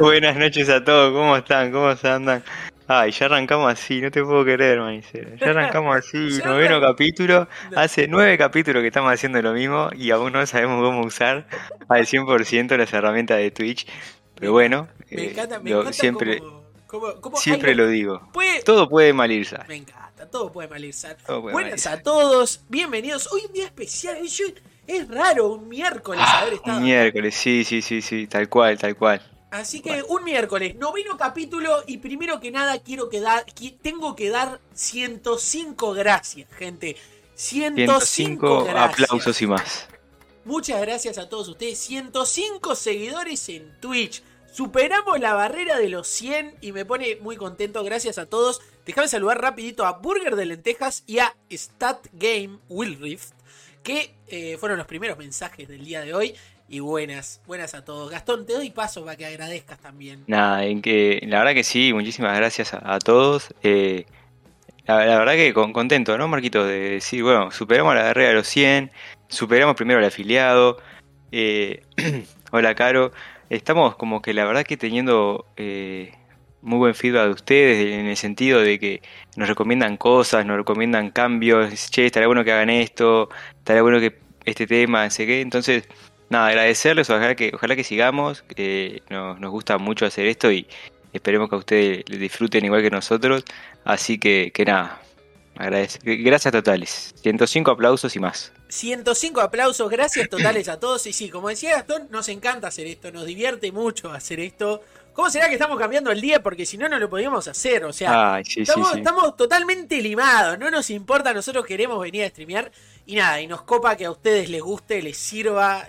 Buenas noches a todos, ¿cómo están? ¿Cómo se andan? Ay, ya arrancamos así, no te puedo creer, manicera. Ya arrancamos así, noveno capítulo. Hace nueve capítulos que estamos haciendo lo mismo y aún no sabemos cómo usar al 100% las herramientas de Twitch. Pero bueno, Me eh, encanta, me lo- encanta siempre, siempre lo digo. puede- Todo puede mal irse. Me encanta, todo puede puede Buenas a todos, bienvenidos. Hoy un día especial. es raro un miércoles haber estado. Un miércoles, sí, sí, sí, sí, tal cual, tal cual. Así que un miércoles, noveno capítulo y primero que nada quiero que dar, qui- tengo que dar 105 gracias, gente. 105, 105 gracias. aplausos y más. Muchas gracias a todos ustedes. 105 seguidores en Twitch. Superamos la barrera de los 100 y me pone muy contento. Gracias a todos. Déjame saludar rapidito a Burger de Lentejas y a Stat Game Will Rift, que eh, fueron los primeros mensajes del día de hoy. Y buenas, buenas a todos. Gastón, te doy paso para que agradezcas también. Nada, en que la verdad que sí, muchísimas gracias a, todos. Eh, la, verdad que con, contento, ¿no, Marquito? De decir, bueno, superamos la barrera de los 100, superamos primero al afiliado. eh, hola, Caro. Estamos como que la verdad que teniendo eh, muy buen feedback de ustedes en el sentido de que nos recomiendan cosas, nos recomiendan cambios. Che, estaría bueno que hagan esto, estaría bueno que este tema, sé qué. Entonces, nada, agradecerles, ojalá que, ojalá que sigamos. eh, nos, nos gusta mucho hacer esto y esperemos que a ustedes les disfruten igual que nosotros. Así que, que nada, gracias totales. 105 aplausos y más. 105 aplausos, gracias totales a todos. Y sí, como decía Gastón, nos encanta hacer esto, nos divierte mucho hacer esto. ¿Cómo será que estamos cambiando el día? Porque si no, no lo podíamos hacer. O sea, Ay, sí, estamos, sí. estamos totalmente limados, no nos importa, nosotros queremos venir a streamear. Y nada, y nos copa que a ustedes les guste, les sirva,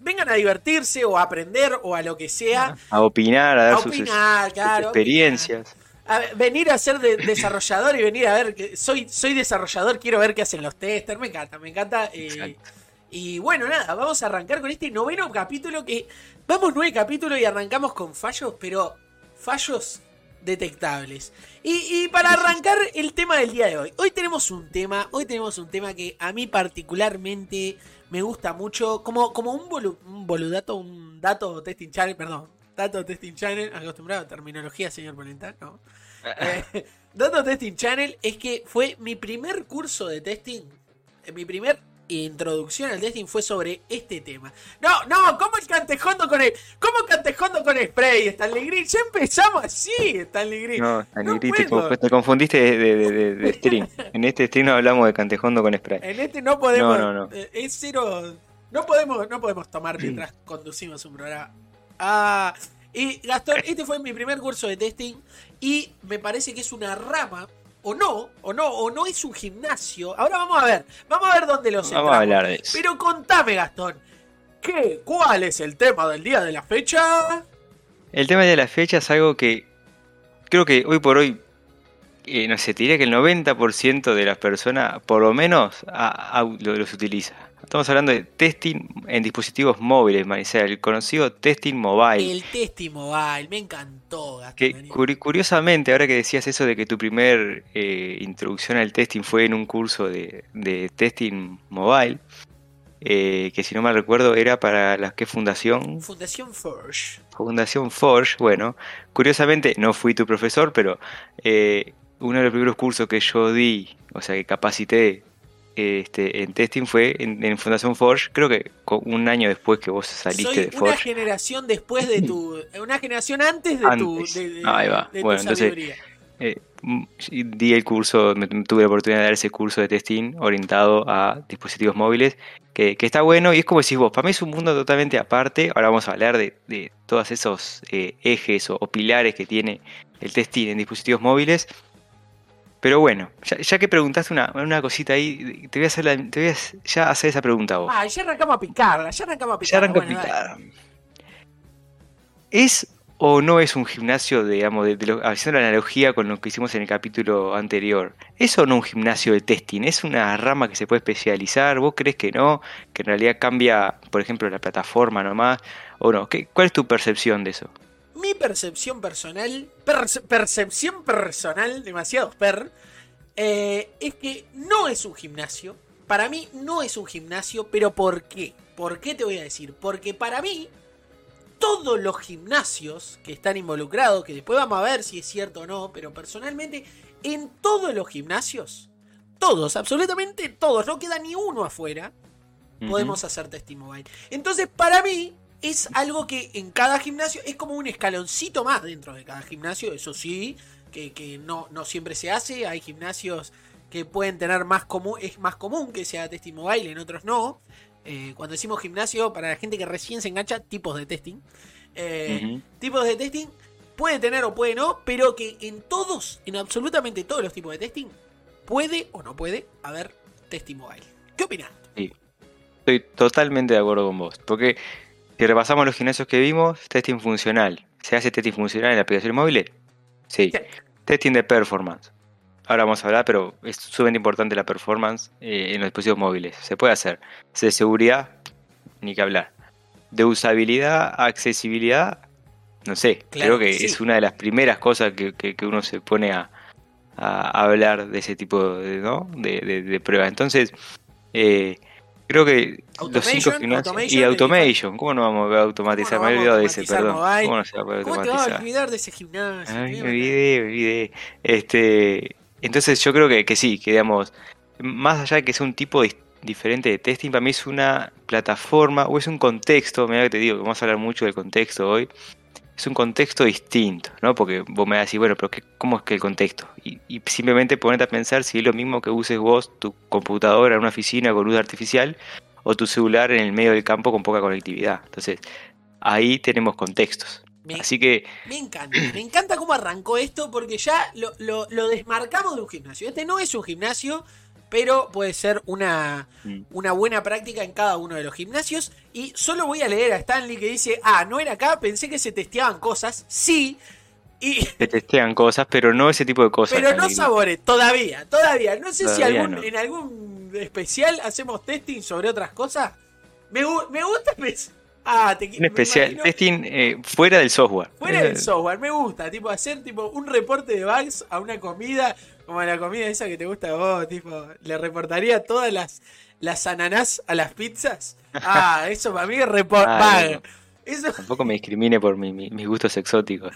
vengan a divertirse o a aprender o a lo que sea. A opinar, a dar A sus, opinar, claro, experiencias. A ver, venir a ser de- desarrollador y venir a ver que soy, soy desarrollador, quiero ver qué hacen los testers, me encanta, me encanta. eh, y bueno, nada, vamos a arrancar con este noveno capítulo que vamos nueve capítulos y arrancamos con fallos, pero fallos detectables. Y, y para arrancar el tema del día de hoy, hoy tenemos un tema, hoy tenemos un tema que a mí particularmente me gusta mucho, como, como un, bolu- un boludato, un dato testing channel, perdón, dato testing channel, acostumbrado a terminología, señor Polenta, ¿no? Eh, Dato Testing Channel es que fue mi primer curso de testing, eh, mi primer introducción al testing fue sobre este tema. No, no, ¿cómo el cantejondo con el, cómo cantejondo con spray, Stanley Green? Ya empezamos así, Stanley Green. No, Stanley no Green, te, te confundiste de, de- de- de- de stream. En este stream no hablamos de cantejondo con spray. En este no podemos, No, no, no. eh, es cero, no podemos, no podemos tomar mientras conducimos un programa. Ah, y Gastón, este fue mi primer curso de testing y me parece que es una rama o no, o no, o no es un gimnasio. Ahora vamos a ver, vamos a ver dónde los Vamos a hablar de eso. Pero contame, Gastón, ¿qué, ¿cuál es el tema del día de la fecha? El tema de la fecha es algo que creo que hoy por hoy, eh, no sé, te diría que el 90% de las personas, por lo menos, a- a- lo- los utiliza. Estamos hablando de testing en dispositivos móviles, Maricela, el conocido testing mobile. El testing mobile, me encantó, Gastón. Que curi- curiosamente, ahora que decías eso de que tu primer eh, introducción al testing fue en un curso de, de testing mobile, eh, que si no mal recuerdo era para la que fundación, Fundación Forge. Fundación Forge, bueno, curiosamente no fui tu profesor, pero eh, uno de los primeros cursos que yo di, o sea, que capacité este, en testing fue en, en Fundación Forge, creo que un año después que vos saliste Soy de una Forge. generación después de tu. Una generación antes de tu. De, de- Ahí va. de tu Bueno, entonces, sabiduría. Eh, mm, di el curso, me, tuve la oportunidad de dar ese curso de testing orientado a dispositivos móviles, que, que está bueno y es como decís vos, para mí es un mundo totalmente aparte, ahora vamos a hablar de, de todos esos eh, ejes o, o pilares que tiene el testing en dispositivos móviles, pero bueno, ya, ya que preguntaste una, una cosita ahí, te voy a hacer, la- te voy a ya hacer esa pregunta a vos. Ah, ya arrancamos a picarla, ya arrancamos a Ya picarla. arranca a bueno, dale. picar. ¿Es o no es un gimnasio, digamos, de, de lo- haciendo la analogía con lo que hicimos en el capítulo anterior? ¿Es o no un gimnasio de testing? ¿Es una rama que se puede especializar? ¿Vos crees que no? ¿Que en realidad cambia, por ejemplo, la plataforma nomás? ¿O no? ¿Qué, ¿Cuál es tu percepción de eso? Mi percepción personal, perce- percepción personal, demasiados per, eh, es que no es un gimnasio. para mí no es un gimnasio, pero ¿por qué? ¿Por qué te voy a decir? Porque para mí, todos los gimnasios que están involucrados, que después vamos a ver si es cierto o no, pero personalmente, en todos los gimnasios, todos, absolutamente todos, no queda ni uno afuera, podemos hacer Testimobile. Entonces, para mí, es algo que en cada gimnasio es como un escaloncito más dentro de cada gimnasio, eso sí, que, no, no siempre se hace, hay gimnasios que pueden tener más común, es más común que sea Testimobile, en otros no. Eh, cuando decimos gimnasio, para la gente que recién se engancha, tipos de testing. Eh, tipos de testing puede tener o puede no, pero que en todos, en absolutamente todos los tipos de testing, puede o no puede haber Testimobile. ¿Qué opinas? Sí. Estoy totalmente de acuerdo con vos. Porque si repasamos los gimnasios que vimos, testing funcional. ¿Se hace testing funcional en aplicaciones móviles? Sí. Testing de performance. Ahora vamos a hablar, pero es sumamente importante la performance eh, en los dispositivos móviles. Se puede hacer. De seguridad, ni que hablar. De usabilidad, accesibilidad, no sé. creo que es una de las primeras cosas que, uno se pone a, hablar de ese tipo de, ¿no? de, de pruebas. Entonces, eh, Creo que los cinco gimnasios. Y Automation. ¿Cómo no vamos a automatizar? me he olvidado de ese, perdón. ¿Cómo no se va a poder automatizar? ¿Cómo te vas a olvidar de ese gimnasio? Ay, me olvidé, me olvidé. Este, entonces yo creo que, que sí, que digamos, más allá de que sea un tipo diferente de testing, para mí es una plataforma o es un contexto, mira que te digo, que vamos a hablar mucho del contexto hoy, es un contexto distinto, ¿no? Porque vos me decís, bueno, pero qué, ¿cómo es que el contexto? Y, simplemente ponerte a pensar si es lo mismo que uses vos tu computadora en una oficina con luz artificial o tu celular en el medio del campo con poca conectividad. Entonces, ahí tenemos contextos. Así que... Me encanta, me encanta cómo arrancó esto porque ya lo, lo desmarcamos de un gimnasio. Este no es un gimnasio, pero puede ser una, mm. una buena práctica en cada uno de los gimnasios. Y solo voy a leer a Stanley que dice, ah, no era acá, pensé que se testeaban cosas. Sí. Y... Se testean cosas, pero no ese tipo de cosas. Pero no sabores, todavía, todavía. No sé si algún, en algún especial hacemos testing sobre otras cosas. Me, me gusta Ah, te, un especial testing eh, fuera del software. Fuera del software, me gusta, tipo hacer tipo un reporte de bugs a una comida como la comida esa que te gusta a vos, tipo, le reportaría todas las, las ananás a las pizzas. Ah, eso para mí es report. Tampoco me discrimine por mis gustos exóticos.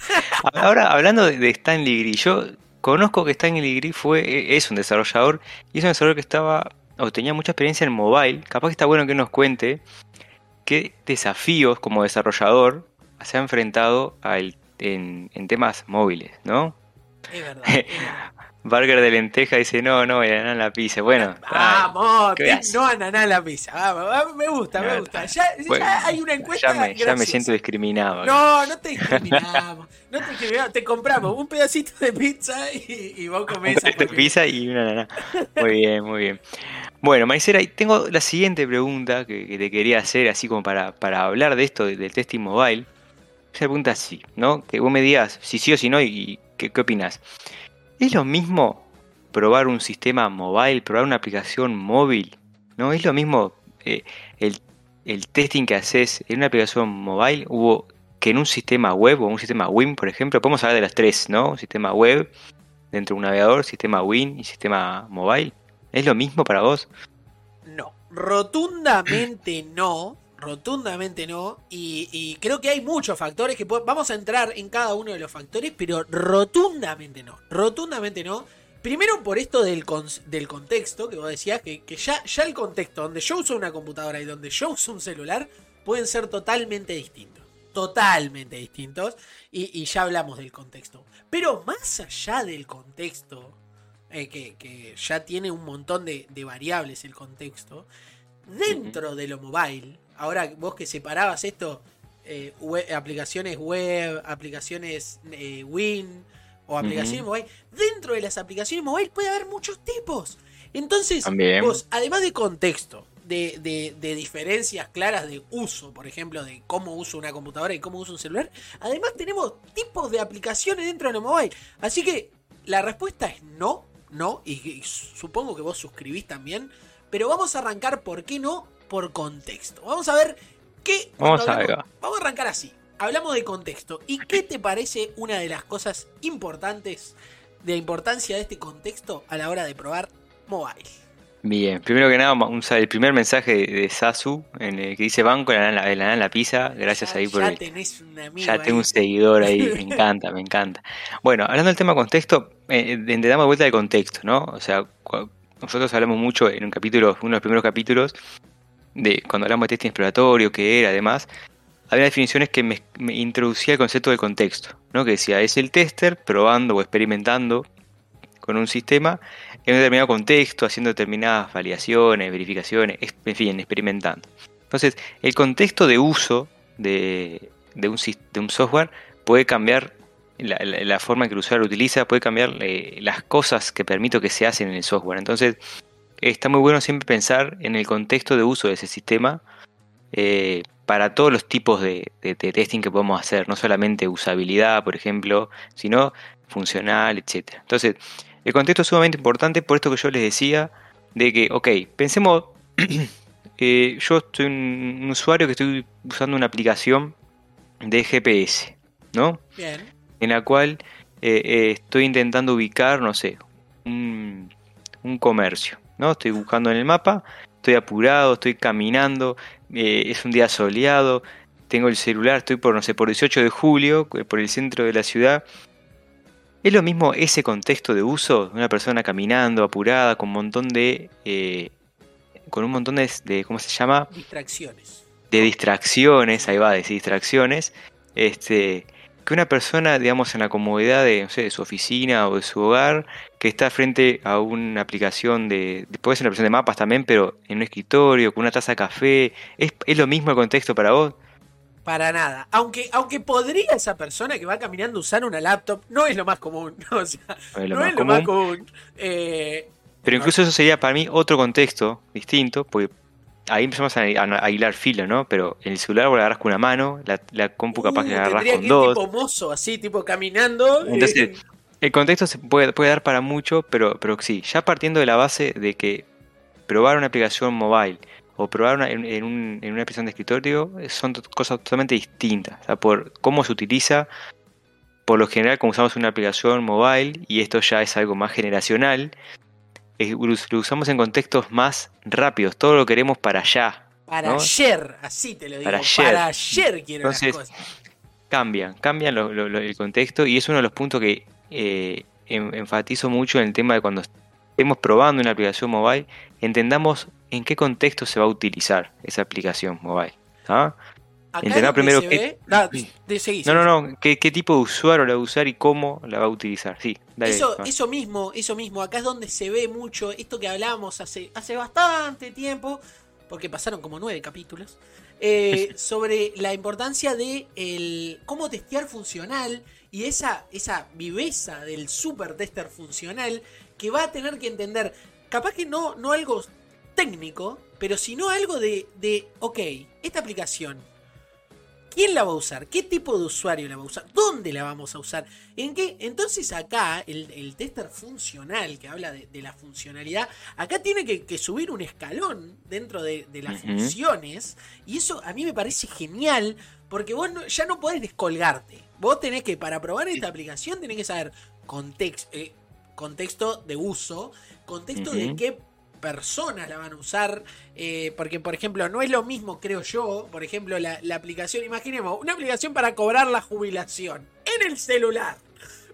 Ahora, hablando de, Stanley Gris, yo conozco que Stanley Gris fue, e, es un desarrollador y es un desarrollador que estaba o tenía mucha experiencia en mobile. Capaz que está bueno que nos cuente qué desafíos como desarrollador se ha enfrentado a en, en temas móviles, ¿no? Es verdad. Burger de lenteja dice, no, no, ananá en la pizza. Bueno, vamos, no ananá en la pizza. Vamos, me gusta, me gusta. Ya, hay una encuesta. Ya me, ya me, siento discriminado. No, no te discriminamos. no te discriminamos. Te compramos un pedacito de pizza y, y vos comés. Un de pizza y una ananá. Muy bien, muy bien. Bueno, Maicera, tengo la siguiente pregunta que, te quería hacer, así como para, para hablar de esto, del testing mobile. Esa pregunta así, ¿no? Que vos me digas si sí o si no y qué, qué opinas. ¿Es lo mismo probar un sistema mobile, probar una aplicación móvil? ¿No? ¿Es lo mismo eh, el, testing que haces en una aplicación mobile hubo que en un sistema web o un sistema WIN, por ejemplo? Podemos hablar de las tres, ¿no? Un sistema web dentro de un navegador, sistema WIN y sistema mobile. ¿Es lo mismo para vos? No, rotundamente no rotundamente no. Y, creo que hay muchos factores que vamos a entrar en cada uno de los factores, pero rotundamente no. Rotundamente no. Primero por esto del, del contexto que vos decías, que, ya, ya el contexto donde yo uso una computadora y donde yo uso un celular pueden ser totalmente distintos. Totalmente distintos. Y, ya hablamos del contexto. Pero más allá del contexto, eh, que, ya tiene un montón de, de variables el contexto, dentro de lo mobile ahora vos que separabas esto, eh, aplicaciones web, aplicaciones eh, Win o aplicaciones mobile, dentro de las aplicaciones mobile puede haber muchos tipos. Entonces, vos, además de contexto, de, de, diferencias claras de uso, por ejemplo, de cómo uso una computadora y cómo uso un celular, además tenemos tipos de aplicaciones dentro de lo mobile. Así que la respuesta es no, no, y supongo que vos suscribís también, pero vamos a arrancar, ¿por qué no? Por contexto. Vamos a ver qué... Vamos a, ver. vamos a arrancar así. Hablamos de contexto. ¿Y qué te parece una de las cosas importantes de la importancia de este contexto a la hora de probar mobile? Bien, primero que nada, un, el primer mensaje de, Sasu en el que dice banco la la, la, la pizza, gracias ahí por ya el, tenés un amigo ya tengo ahí. un seguidor ahí, me encanta, me encanta. Bueno, hablando del tema contexto, eh, entendamos de vuelta de contexto, ¿no? O sea, nosotros hablamos mucho en un capítulo, uno de los primeros capítulos, de cuando hablamos de testing exploratorio, qué era, además, había definiciones que me, introducía el concepto del contexto, ¿no? Que decía, es el tester probando o experimentando con un sistema en un determinado contexto, haciendo determinadas validaciones, verificaciones, en fin, experimentando. Entonces, el contexto de uso de, de un, de un software puede cambiar la forma en que el usuario lo utiliza, puede cambiar eh, las cosas que permito que se hacen en el software. Entonces, está muy bueno siempre pensar en el contexto de uso de ese sistema eh, para todos los tipos de, de- de testing que podemos hacer, no solamente usabilidad, por ejemplo, sino funcional, etc. Entonces, el contexto es sumamente importante por esto que yo les decía, de que, ok, pensemos, eh, yo soy un, un usuario que estoy usando una aplicación de GPS, ¿no? Bien. en la cual eh, eh, estoy intentando ubicar, no sé, un, un comercio, ¿no? Estoy buscando en el mapa, estoy apurado, estoy caminando, eh, es un día soleado, tengo el celular, estoy por, no sé, por 18 de julio, eh, por el centro de la ciudad. ¿Es lo mismo ese contexto de uso de una persona caminando, apurada, con un montón de... eh, con un montón de, de- ¿cómo se llama? Distracciones. de distracciones, ahí va, de distracciones, este, que una persona, digamos, en la comodidad de, no sé, de su oficina o de su hogar, que está frente a una aplicación de, de- puede ser una aplicación de mapas también, pero en un escritorio, con una taza de café, ¿es, es lo mismo el contexto para vos? Para nada. Aunque, aunque podría esa persona que va caminando usar una laptop, no es lo más común. ¿no? O sea, No es lo no más es lo más común. común. Eh, Pero incluso eso sería para mí otro contexto distinto, porque ahí empezamos a, a- hilar filo, ¿no? Pero en el celular vos la agarras con una mano, la, la compu capaz que uh, la agarras con que dos. tipo mozo, así, tipo caminando. eh, Entonces, El contexto se puede, puede dar para mucho, pero, pero sí, ya partiendo de la base de que probar una aplicación mobile o probar una- en, en un- en una aplicación de escritorio eh, son cosas totalmente distintas. O sea, por cómo se utiliza, por lo general, como usamos una aplicación mobile, y esto ya es algo más generacional, eh, lo usamos en contextos más rápidos, todo lo queremos para allá. para ¿no? ayer, así te lo digo. Para Para ayer. ayer, quiero Entonces, las cosas. cambian, cambian lo- lo- lo- el contexto y es uno de los puntos que eh, en- enfatizo mucho en el tema de cuando estemos probando una aplicación mobile, entendamos en qué contexto se va a utilizar esa aplicación mobile. ¿ah? Acá primero se qué- da, de- seguí, No, no, no, ¿qué, qué tipo de usuario la va a usar y cómo la va a utilizar. Sí, dale. Eso, va. eso mismo, eso mismo, acá es donde se ve mucho esto que hablábamos hace, hace bastante tiempo, porque pasaron como nueve capítulos, eh, sobre la importancia de el, cómo testear funcional y esa, esa viveza del super tester funcional que va a tener que entender, capaz que no, no algo técnico, pero sino algo de, de, ok, esta aplicación, ¿Quién la va a usar? ¿Qué tipo de usuario la va a usar? ¿Dónde la vamos a usar? ¿En qué? Entonces acá el, el tester funcional que habla de, de la funcionalidad, acá tiene que, que subir un escalón dentro de, de las funciones y eso a mí me parece genial porque vos no- ya no podés descolgarte. Vos tenés que, para probar esta aplicación, tenés que saber context- eh, contexto de uso, contexto de qué personas la van a usar, eh, porque por ejemplo no es lo mismo, creo yo, por ejemplo la, aplicación, imaginemos, una aplicación para cobrar la jubilación en el celular.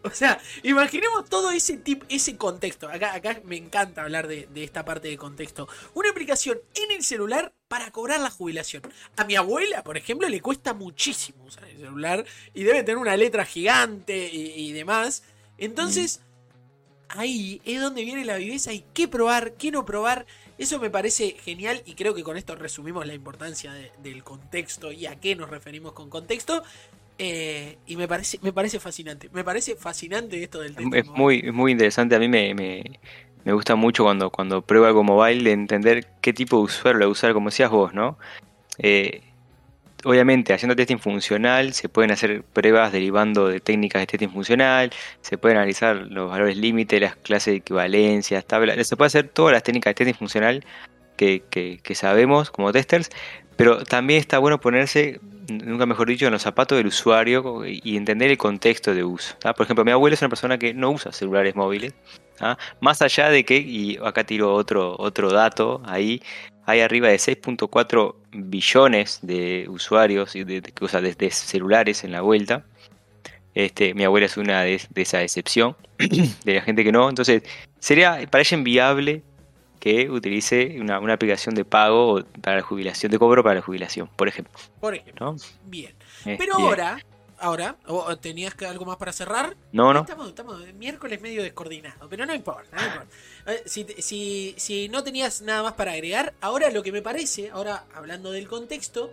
O sea, imaginemos todo ese tipo, ese contexto. Acá, acá me encanta hablar de, esta parte de contexto. Una aplicación en el celular para cobrar la jubilación. A mi abuela, por ejemplo, le cuesta muchísimo usar el celular y debe tener una letra gigante y demás. Entonces, ahí es donde viene la viveza y qué probar, qué no probar. Eso me parece genial y creo que con esto resumimos la importancia de- del contexto y a qué nos referimos con contexto. Eh, y me parece, me parece fascinante. Me parece fascinante esto del test Es muy, es muy interesante. A mí me, me, me gusta mucho cuando, cuando pruebo algo mobile de entender qué tipo de usuario lo usar, como decías vos, ¿no? Eh, obviamente, haciendo testing funcional, se pueden hacer pruebas derivando de técnicas de testing funcional, se pueden analizar los valores límite, las clases de equivalencias, tablas, se puede hacer todas las técnicas de testing funcional que, que- que sabemos como testers, pero también está bueno ponerse, nunca mejor dicho, en los zapatos del usuario y entender el contexto de uso. ¿tá? Por ejemplo, mi abuelo es una persona que no usa celulares móviles, ¿ah? Más allá de que, y acá tiro otro, otro dato, ahí hay arriba de 6.4 billones de usuarios y de, de, de, celulares en la vuelta. Este, mi abuela es una de, esa excepción, de la gente que no. Entonces, sería para ella inviable que utilice una, aplicación de pago para la jubilación, de cobro para la jubilación, por ejemplo. Por ejemplo. Bien. Pero ahora, ahora, ¿tenías algo más para cerrar? No, no. Estamos, estamos miércoles medio descoordinado, pero no importa. No importa. Eh, si, si, si no tenías nada más para agregar, ahora lo que me parece, ahora hablando del contexto,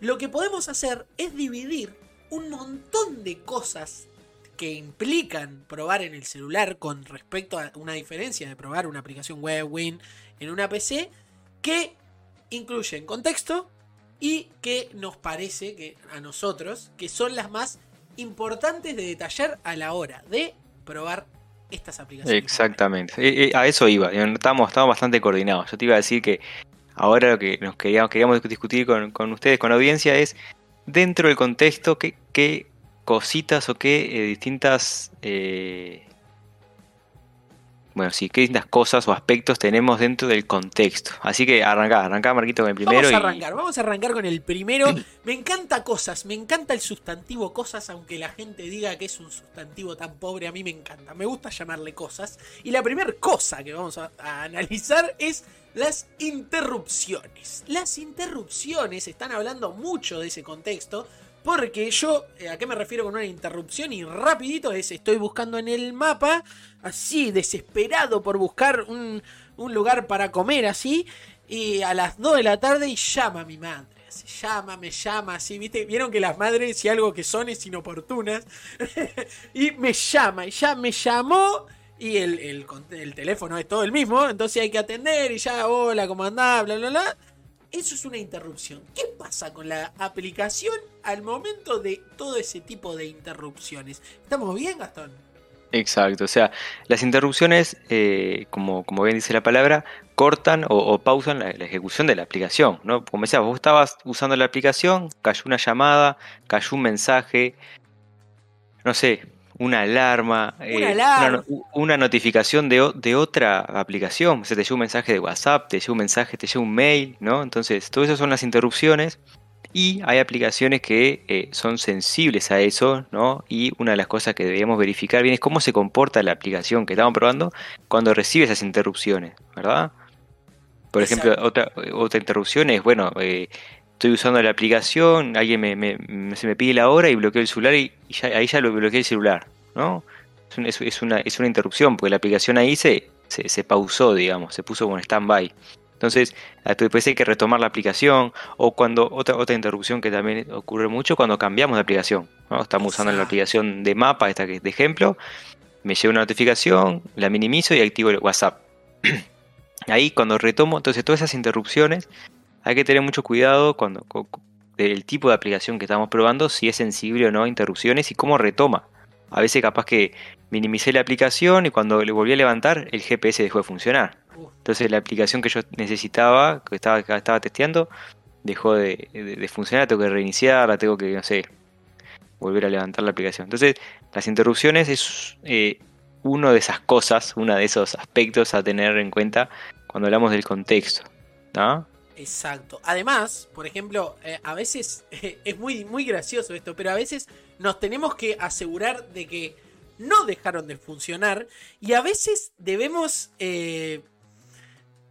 lo que podemos hacer es dividir un montón de cosas que implican probar en el celular con respecto a una diferencia de probar una aplicación web Win en una PC que incluyen contexto y que nos parece que a nosotros que son las más importantes de detallar a la hora de probar estas aplicaciones. Exactamente, eh, eh, a eso iba, estamos, estamos bastante coordinados. Yo te iba a decir que ahora lo que nos queríamos, queríamos discutir con, con ustedes, con la audiencia, es dentro del contexto, qué, cositas o qué eh, distintas... Bueno, sí, qué distintas cosas o aspectos tenemos dentro del contexto. Así que arrancá, arrancá Marquito con el primero. Vamos a arrancar, vamos a arrancar con el primero. me encanta cosas, me encanta el sustantivo cosas, aunque la gente diga que es un sustantivo tan pobre, a mí me encanta. Me gusta llamarle cosas. Y la primera cosa que vamos a analizar es las interrupciones. Las interrupciones, están hablando mucho de ese contexto, porque yo, eh, ¿a qué me refiero con una interrupción? Y rapidito es, estoy buscando en el mapa, así, desesperado por buscar un, lugar para comer, así, y a las 2 de la tarde y llama a mi madre. Llama, me llama, así, ¿viste? Vieron que las madres, si algo que son, es inoportunas. y me llama, y ya me llamó y el, el, teléfono es todo el mismo, entonces hay que atender y ya, hola, ¿cómo andás? Bla, bla, bla. Eso es una interrupción. ¿Qué pasa con la aplicación al momento de todo ese tipo de interrupciones? ¿Estamos bien, Gastón? Exacto, o sea, las interrupciones, eh, como, como bien dice la palabra, cortan o, pausan la, ejecución de la aplicación, ¿no? Como decías, vos estabas usando la aplicación, cayó una llamada, cayó un mensaje, no sé, una alarma, una, eh, Una, notificación de, de, otra aplicación. O sea, te llega un mensaje de WhatsApp, te llega un mensaje, te llega un mail, ¿no? Entonces, todo eso son las interrupciones. Y hay aplicaciones que eh, son sensibles a eso, ¿no? Y una de las cosas que deberíamos verificar bien es cómo se comporta la aplicación que estamos probando cuando recibe esas interrupciones, ¿verdad? Por ejemplo, otra, otra interrupción es, bueno, eh, estoy usando la aplicación, alguien me, se me pide la hora y bloqueo el celular y, ahí ya lo bloqueé el celular, ¿no? Es, es, una, es una interrupción, porque la aplicación ahí se, se, pausó, digamos, se puso con stand-by. Entonces, después hay que retomar la aplicación, o cuando, otra, otra interrupción que también ocurre mucho, cuando cambiamos de aplicación, ¿no? Estamos usando la aplicación de mapa, esta que es de ejemplo, me llega una notificación, la minimizo y activo el WhatsApp. Ahí cuando retomo, entonces todas esas interrupciones hay que tener mucho cuidado cuando del tipo de aplicación que estamos probando, si es sensible o no a interrupciones y cómo retoma. A veces capaz que minimicé la aplicación y cuando le volví a levantar el GPS dejó de funcionar. Entonces la aplicación que yo necesitaba, que estaba, estaba testeando, dejó de, funcionar, tengo que reiniciarla, tengo que, no sé, volver a levantar la aplicación. Entonces las interrupciones es eh, uno de esas cosas, uno de esos aspectos a tener en cuenta cuando hablamos del contexto. ¿no? Exacto. Además, por ejemplo, eh, a veces es muy, muy gracioso esto, pero a veces nos tenemos que asegurar de que no dejaron de funcionar y a veces debemos eh,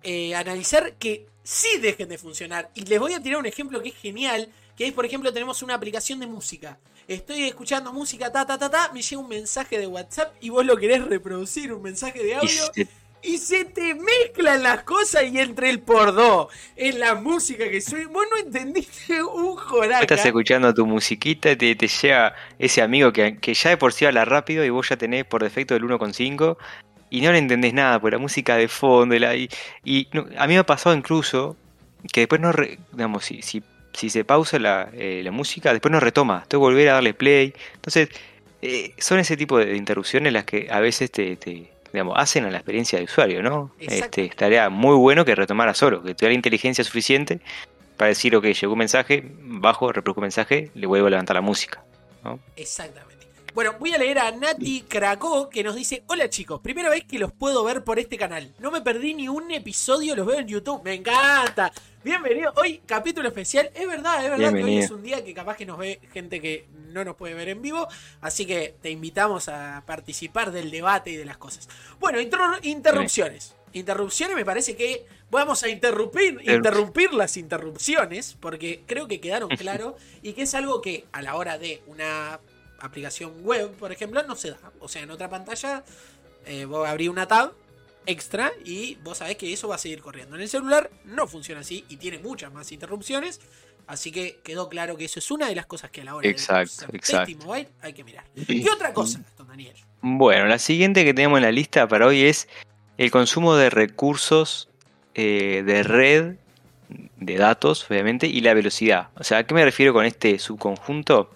eh, analizar que sí dejen de funcionar. Y les voy a tirar un ejemplo que es genial, que es, por ejemplo, tenemos una aplicación de música. Estoy escuchando música, ta, ta, ta, ta, me llega un mensaje de WhatsApp y vos lo querés reproducir, un mensaje de audio y se te mezclan las cosas y entre el por dos, en la música que soy. Vos no entendiste un joraca. Estás escuchando tu musiquita te, te llega ese amigo que, ya de por sí habla rápido y vos ya tenés por defecto el 1.5 y no le entendés nada por la música de fondo. Y, y a mí me ha pasado incluso que después no. digamos, si, si, si, se pausa la, eh, la música, después no retoma. Tengo que volver a darle play. Entonces, eh, son ese tipo de interrupciones las que a veces te digamos, hacen a la experiencia de usuario, ¿no? Este, estaría muy bueno que retomara solo, que tuviera inteligencia suficiente para decir, ok, llegó un mensaje, bajo, reproduzco un mensaje, le vuelvo a levantar la música. Exactamente. Bueno, voy a leer a Nati Cracó que nos dice: Hola chicos, primera vez que los puedo ver por este canal. No me perdí ni un episodio, los veo en YouTube. Me encanta. Bienvenido. Hoy, capítulo especial. Es verdad, es verdad que hoy es un día que capaz que nos ve gente que no nos puede ver en vivo. Así que te invitamos a participar del debate y de las cosas. Bueno, interrupciones. Interrupciones, me parece que vamos a interrumpir, interrumpir las interrupciones, porque creo que quedaron claro y que es algo que a la hora de una aplicación web, por ejemplo, no se da. O sea, en otra pantalla eh, vos abrís una tab extra y vos sabés que eso va a seguir corriendo. En el celular no funciona así y tiene muchas más interrupciones. Así que quedó claro que eso es una de las cosas que a la hora exacto, de exacto. Mobile hay que mirar. ¿Qué otra cosa, don Daniel? Bueno, la siguiente que tenemos en la lista para hoy es el consumo de recursos eh, de red, de datos, obviamente, y la velocidad. O sea, ¿a qué me refiero con este subconjunto?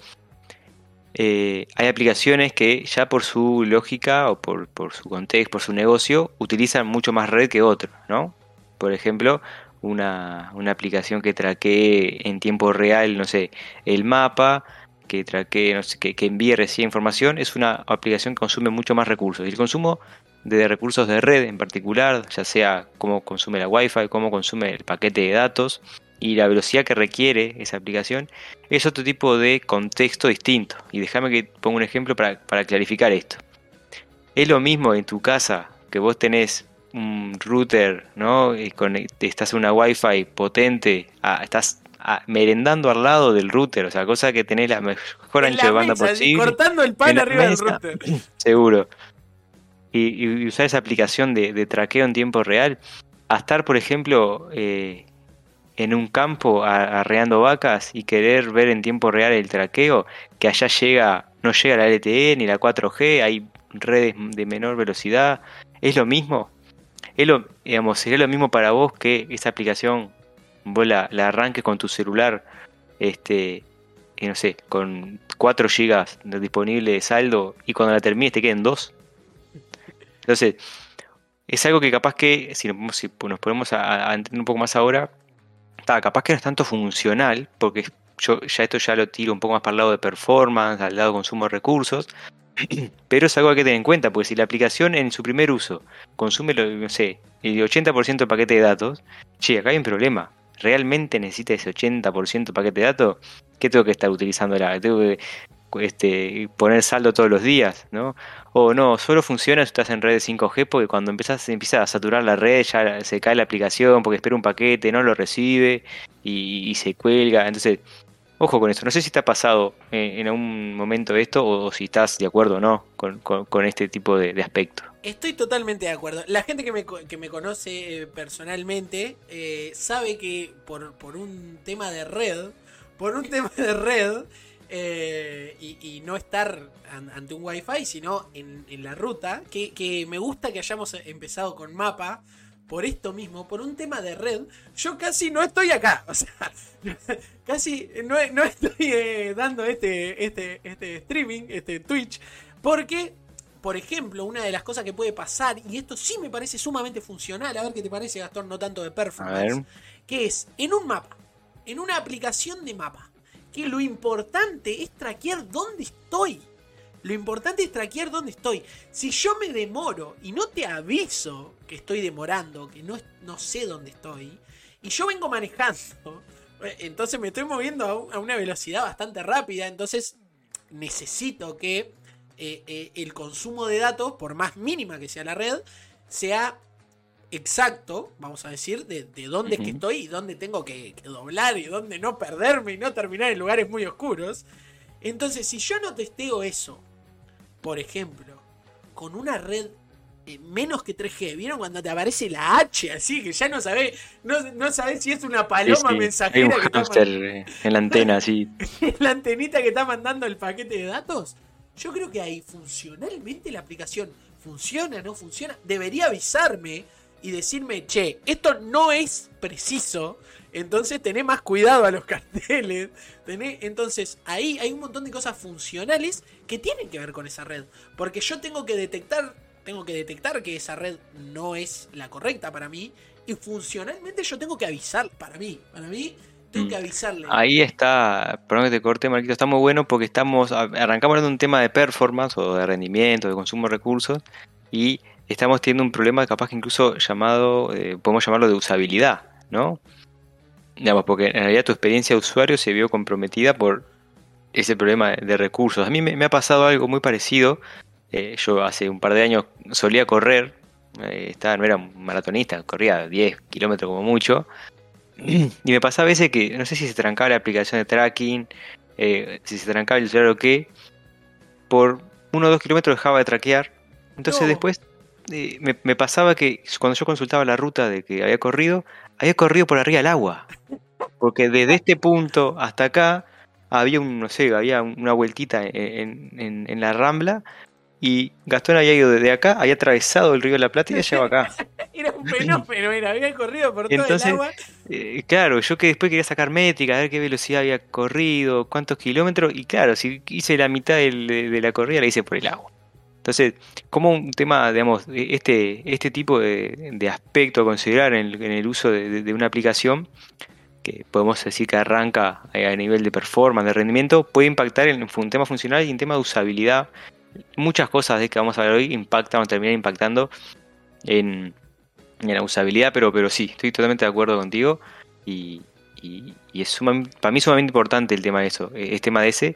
Eh, hay aplicaciones que ya por su lógica o por, su contexto, por su negocio, utilizan mucho más red que otros, ¿no? Por ejemplo, una, aplicación que traquee en tiempo real, no sé, el mapa, que traquee, no sé, que, envíe recién información, es una aplicación que consume mucho más recursos. Y el consumo de recursos de red en particular, ya sea cómo consume la Wi-Fi, cómo consume el paquete de datos, y la velocidad que requiere esa aplicación es otro tipo de contexto distinto. Y déjame que ponga un ejemplo para, clarificar esto. Es lo mismo en tu casa que vos tenés un router, ¿no? Y estás en una wifi potente, ah, estás ah, merendando al lado del router, o sea, cosa que tenés la mejor ancho de banda posible. Cortando el pan arriba del router. Seguro. Y, usar esa aplicación de, traqueo en tiempo real, a estar, por ejemplo, eh, en un campo arreando vacas y querer ver en tiempo real el traqueo, que allá llega, no llega la LTE ni la 4G, hay redes de menor velocidad, es lo mismo. Es lo, digamos, sería lo mismo para vos que esa aplicación vos la, arranques con tu celular, este, y no sé, con 4 GB disponible de saldo y cuando la termines te queden 2. Entonces, es algo que capaz que, si nos, si nos ponemos a entender un poco más ahora, capaz que no es tanto funcional, porque yo ya esto ya lo tiro un poco más para el lado de performance, al lado de consumo de recursos, pero es algo que hay que tener en cuenta, porque si la aplicación en su primer uso consume, no sé, el 80% de paquete de datos, che, acá hay un problema. ¿Realmente necesita ese 80% de paquete de datos? ¿Qué tengo que estar utilizando? ¿Tengo que este, poner saldo todos los días, ¿no? O no, solo funciona si estás en red 5G porque cuando empiezas, empieza a saturar la red ya se cae la aplicación porque espera un paquete, no lo recibe y, se cuelga. Entonces, ojo con eso. No sé si te ha pasado en, algún momento esto o, si estás de acuerdo o no con, este tipo de, aspecto. Estoy totalmente de acuerdo. La gente que me, que me conoce eh, personalmente eh, sabe que por, por un tema de red, por un tema de red, eh, y, no estar ante un wifi, sino en, la ruta, que, me gusta que hayamos empezado con mapa, por esto mismo, por un tema de red, yo casi no estoy acá, o sea, casi no, estoy eh, dando este, este, este streaming, este Twitch, porque por ejemplo, una de las cosas que puede pasar, y esto sí me parece sumamente funcional, a ver qué te parece, Gastón, no tanto de performance, que es en un mapa, en una aplicación de mapa, que lo importante es traquear dónde estoy. Lo importante es traquear dónde estoy. Si yo me demoro y no te aviso que estoy demorando, que no, no sé dónde estoy, y yo vengo manejando, entonces me estoy moviendo a una velocidad bastante rápida, entonces necesito que eh, eh, el consumo de datos, por más mínima que sea la red, sea exacto, vamos a decir, de, dónde es que estoy y dónde tengo que, doblar y dónde no perderme y no terminar en lugares muy oscuros. Entonces, si yo no testeo eso, por ejemplo, con una red eh, menos que 3G, ¿vieron cuando te aparece la H así que ya no sabés, no, sabés si es una paloma mensajera que está en la antena así. la antenita que está mandando el paquete de datos? Yo creo que ahí funcionalmente la aplicación funciona, no funciona, debería avisarme y decirme, che, esto no es preciso, entonces tené más cuidado a los carteles. Tené, entonces ahí hay un montón de cosas funcionales que tienen que ver con esa red. Porque yo tengo que detectar, tengo que detectar que esa red no es la correcta para mí. Y funcionalmente yo tengo que avisar para mí. Para mí Tengo que avisarle. Ahí está, perdón que te corte, Marquito, está muy bueno porque estamos, arrancamos hablando de un tema de performance o de rendimiento, de consumo de recursos, y estamos teniendo un problema capaz que incluso llamado, eh, podemos llamarlo de usabilidad, ¿no? Digamos, porque en realidad tu experiencia de usuario se vio comprometida por ese problema de recursos. A mí me, ha pasado algo muy parecido. Eh, yo hace un par de años solía correr, eh, estaba, no era un maratonista, corría 10 kilómetros como mucho. Y me pasaba a veces que, no sé si se trancaba la aplicación de tracking, si se trancaba el celular o qué, por uno o dos kilómetros dejaba de traquear. Entonces después eh, me, pasaba que cuando yo consultaba la ruta de que había corrido, había corrido por arriba del agua. Porque desde este punto hasta acá había un, no sé, había una vueltita en, en la rambla y Gastón había ido desde acá, había atravesado el río de la Plata y ya llegaba acá. era un fenómeno, era, había corrido por todo el agua. Eh, claro, yo que después quería sacar métrica, a ver qué velocidad había corrido, cuántos kilómetros, y claro, si hice la mitad de, la corrida, la hice por el agua. Entonces, como un tema, digamos, este, este tipo de, aspecto a considerar en el, uso de, una aplicación, que podemos decir que arranca a nivel de performance, de rendimiento, puede impactar en un tema funcional y en tema de usabilidad muchas cosas de que vamos a ver hoy impactan o terminan impactando en, la usabilidad, pero, pero sí, estoy totalmente de acuerdo contigo y, es para mí sumamente importante el tema de eso, e, es tema de ese.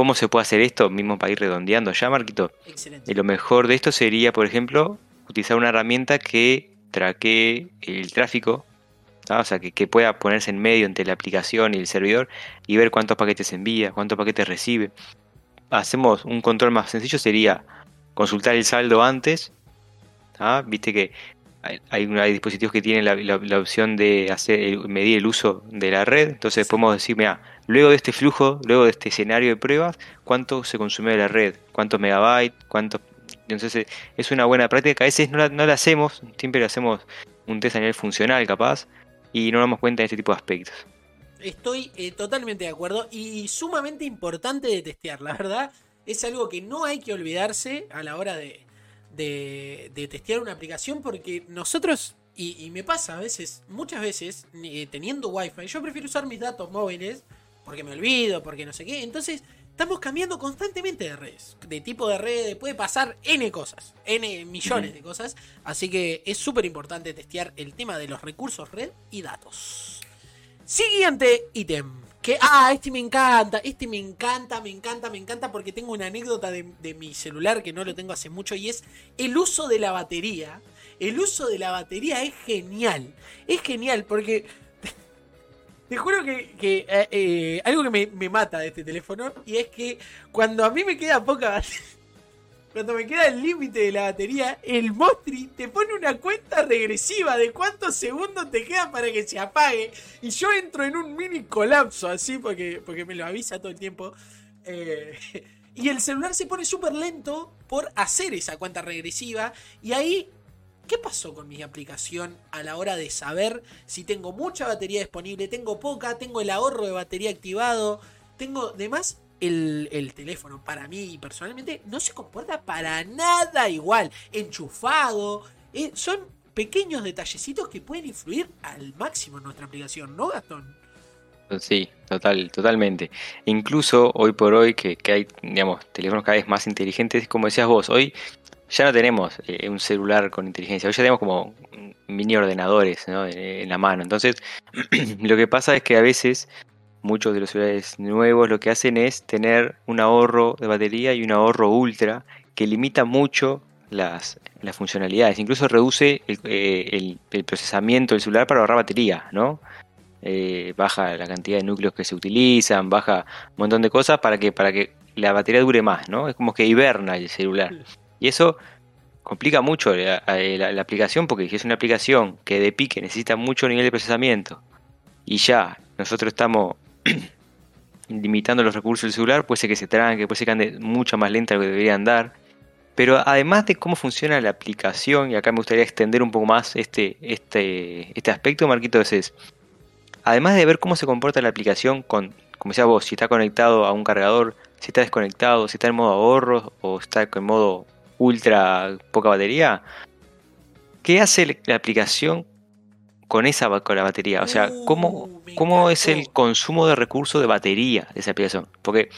¿Cómo se puede hacer esto mismo para ir redondeando ya, Marquito? Excelente. Y lo mejor de esto sería, por ejemplo, utilizar una herramienta que traquee el tráfico o sea, que, que, pueda ponerse en medio entre la aplicación y el servidor y ver cuántos paquetes envía, cuántos paquetes recibe hacemos un control más sencillo sería consultar el saldo antes. Viste que hay, hay, dispositivos que tienen la, opción de hacer medir el uso de la red. Entonces podemos decir, mira, luego de este flujo, luego de este escenario de pruebas, cuánto se consume de la red, cuántos megabytes, cuántos... Entonces es una buena práctica. A veces no la, hacemos, siempre hacemos un test a nivel funcional capaz y no nos damos cuenta de este tipo de aspectos. Estoy eh, totalmente de acuerdo y sumamente importante de testear, la verdad. Es algo que no hay que olvidarse a la hora de, de, testear una aplicación porque nosotros, y, me pasa a veces, muchas veces, eh, teniendo wifi, yo prefiero usar mis datos móviles porque me olvido, porque no sé qué. Entonces, estamos cambiando constantemente de redes, de tipo de red, puede pasar N cosas, N millones de cosas. Así que es súper importante testear el tema de los recursos red y datos. Siguiente ítem. Que, ah, este me encanta, este me encanta, me encanta, me encanta porque tengo una anécdota de, mi celular que no lo tengo hace mucho y es el uso de la batería. El uso de la batería es genial. Es genial porque te juro que, eh, eh, algo que me, mata de este teléfono y es que cuando a mí me queda poca batería cuando me queda el límite de la batería, el Mostri te pone una cuenta regresiva de cuántos segundos te quedan para que se apague. Y yo entro en un mini colapso así porque, porque me lo avisa todo el tiempo. Eh, y el celular se pone súper lento por hacer esa cuenta regresiva. Y ahí, ¿qué pasó con mi aplicación a la hora de saber si tengo mucha batería disponible, tengo poca, tengo el ahorro de batería activado, tengo demás? el, teléfono para mí personalmente no se comporta para nada igual. Enchufado. Eh, son pequeños detallecitos que pueden influir al máximo en nuestra aplicación, ¿no, Gastón? Sí, total, totalmente. Incluso hoy por hoy que, hay, digamos, teléfonos cada vez más inteligentes, como decías vos, hoy ya no tenemos eh, un celular con inteligencia, hoy ya tenemos como mini ordenadores en la mano. Entonces, lo que pasa es que a veces muchos de los celulares nuevos lo que hacen es tener un ahorro de batería y un ahorro ultra que limita mucho las, funcionalidades. Incluso reduce eh, el, procesamiento del celular para ahorrar batería, ¿no? Eh, baja la cantidad de núcleos que se utilizan, baja un montón de cosas para que, para que la batería dure más, ¿no? Es como que hiberna el celular. Y eso complica mucho la, la aplicación porque si es una aplicación que de pique necesita mucho nivel de procesamiento y ya nosotros estamos limitando los recursos del celular, puede ser que se tranque, puede ser que ande mucho más lenta lo que debería andar. Pero además de cómo funciona la aplicación, y acá me gustaría extender un poco más este, este, este aspecto, Marquito, es, además de ver cómo se comporta la aplicación con, como decía vos, si está conectado a un cargador, si está desconectado, si está en modo ahorro o está en modo ultra poca batería, ¿qué hace la aplicación con esa con la batería. O sea, Uh, ¿cómo, cómo es el consumo de recursos de batería de esa aplicación? Porque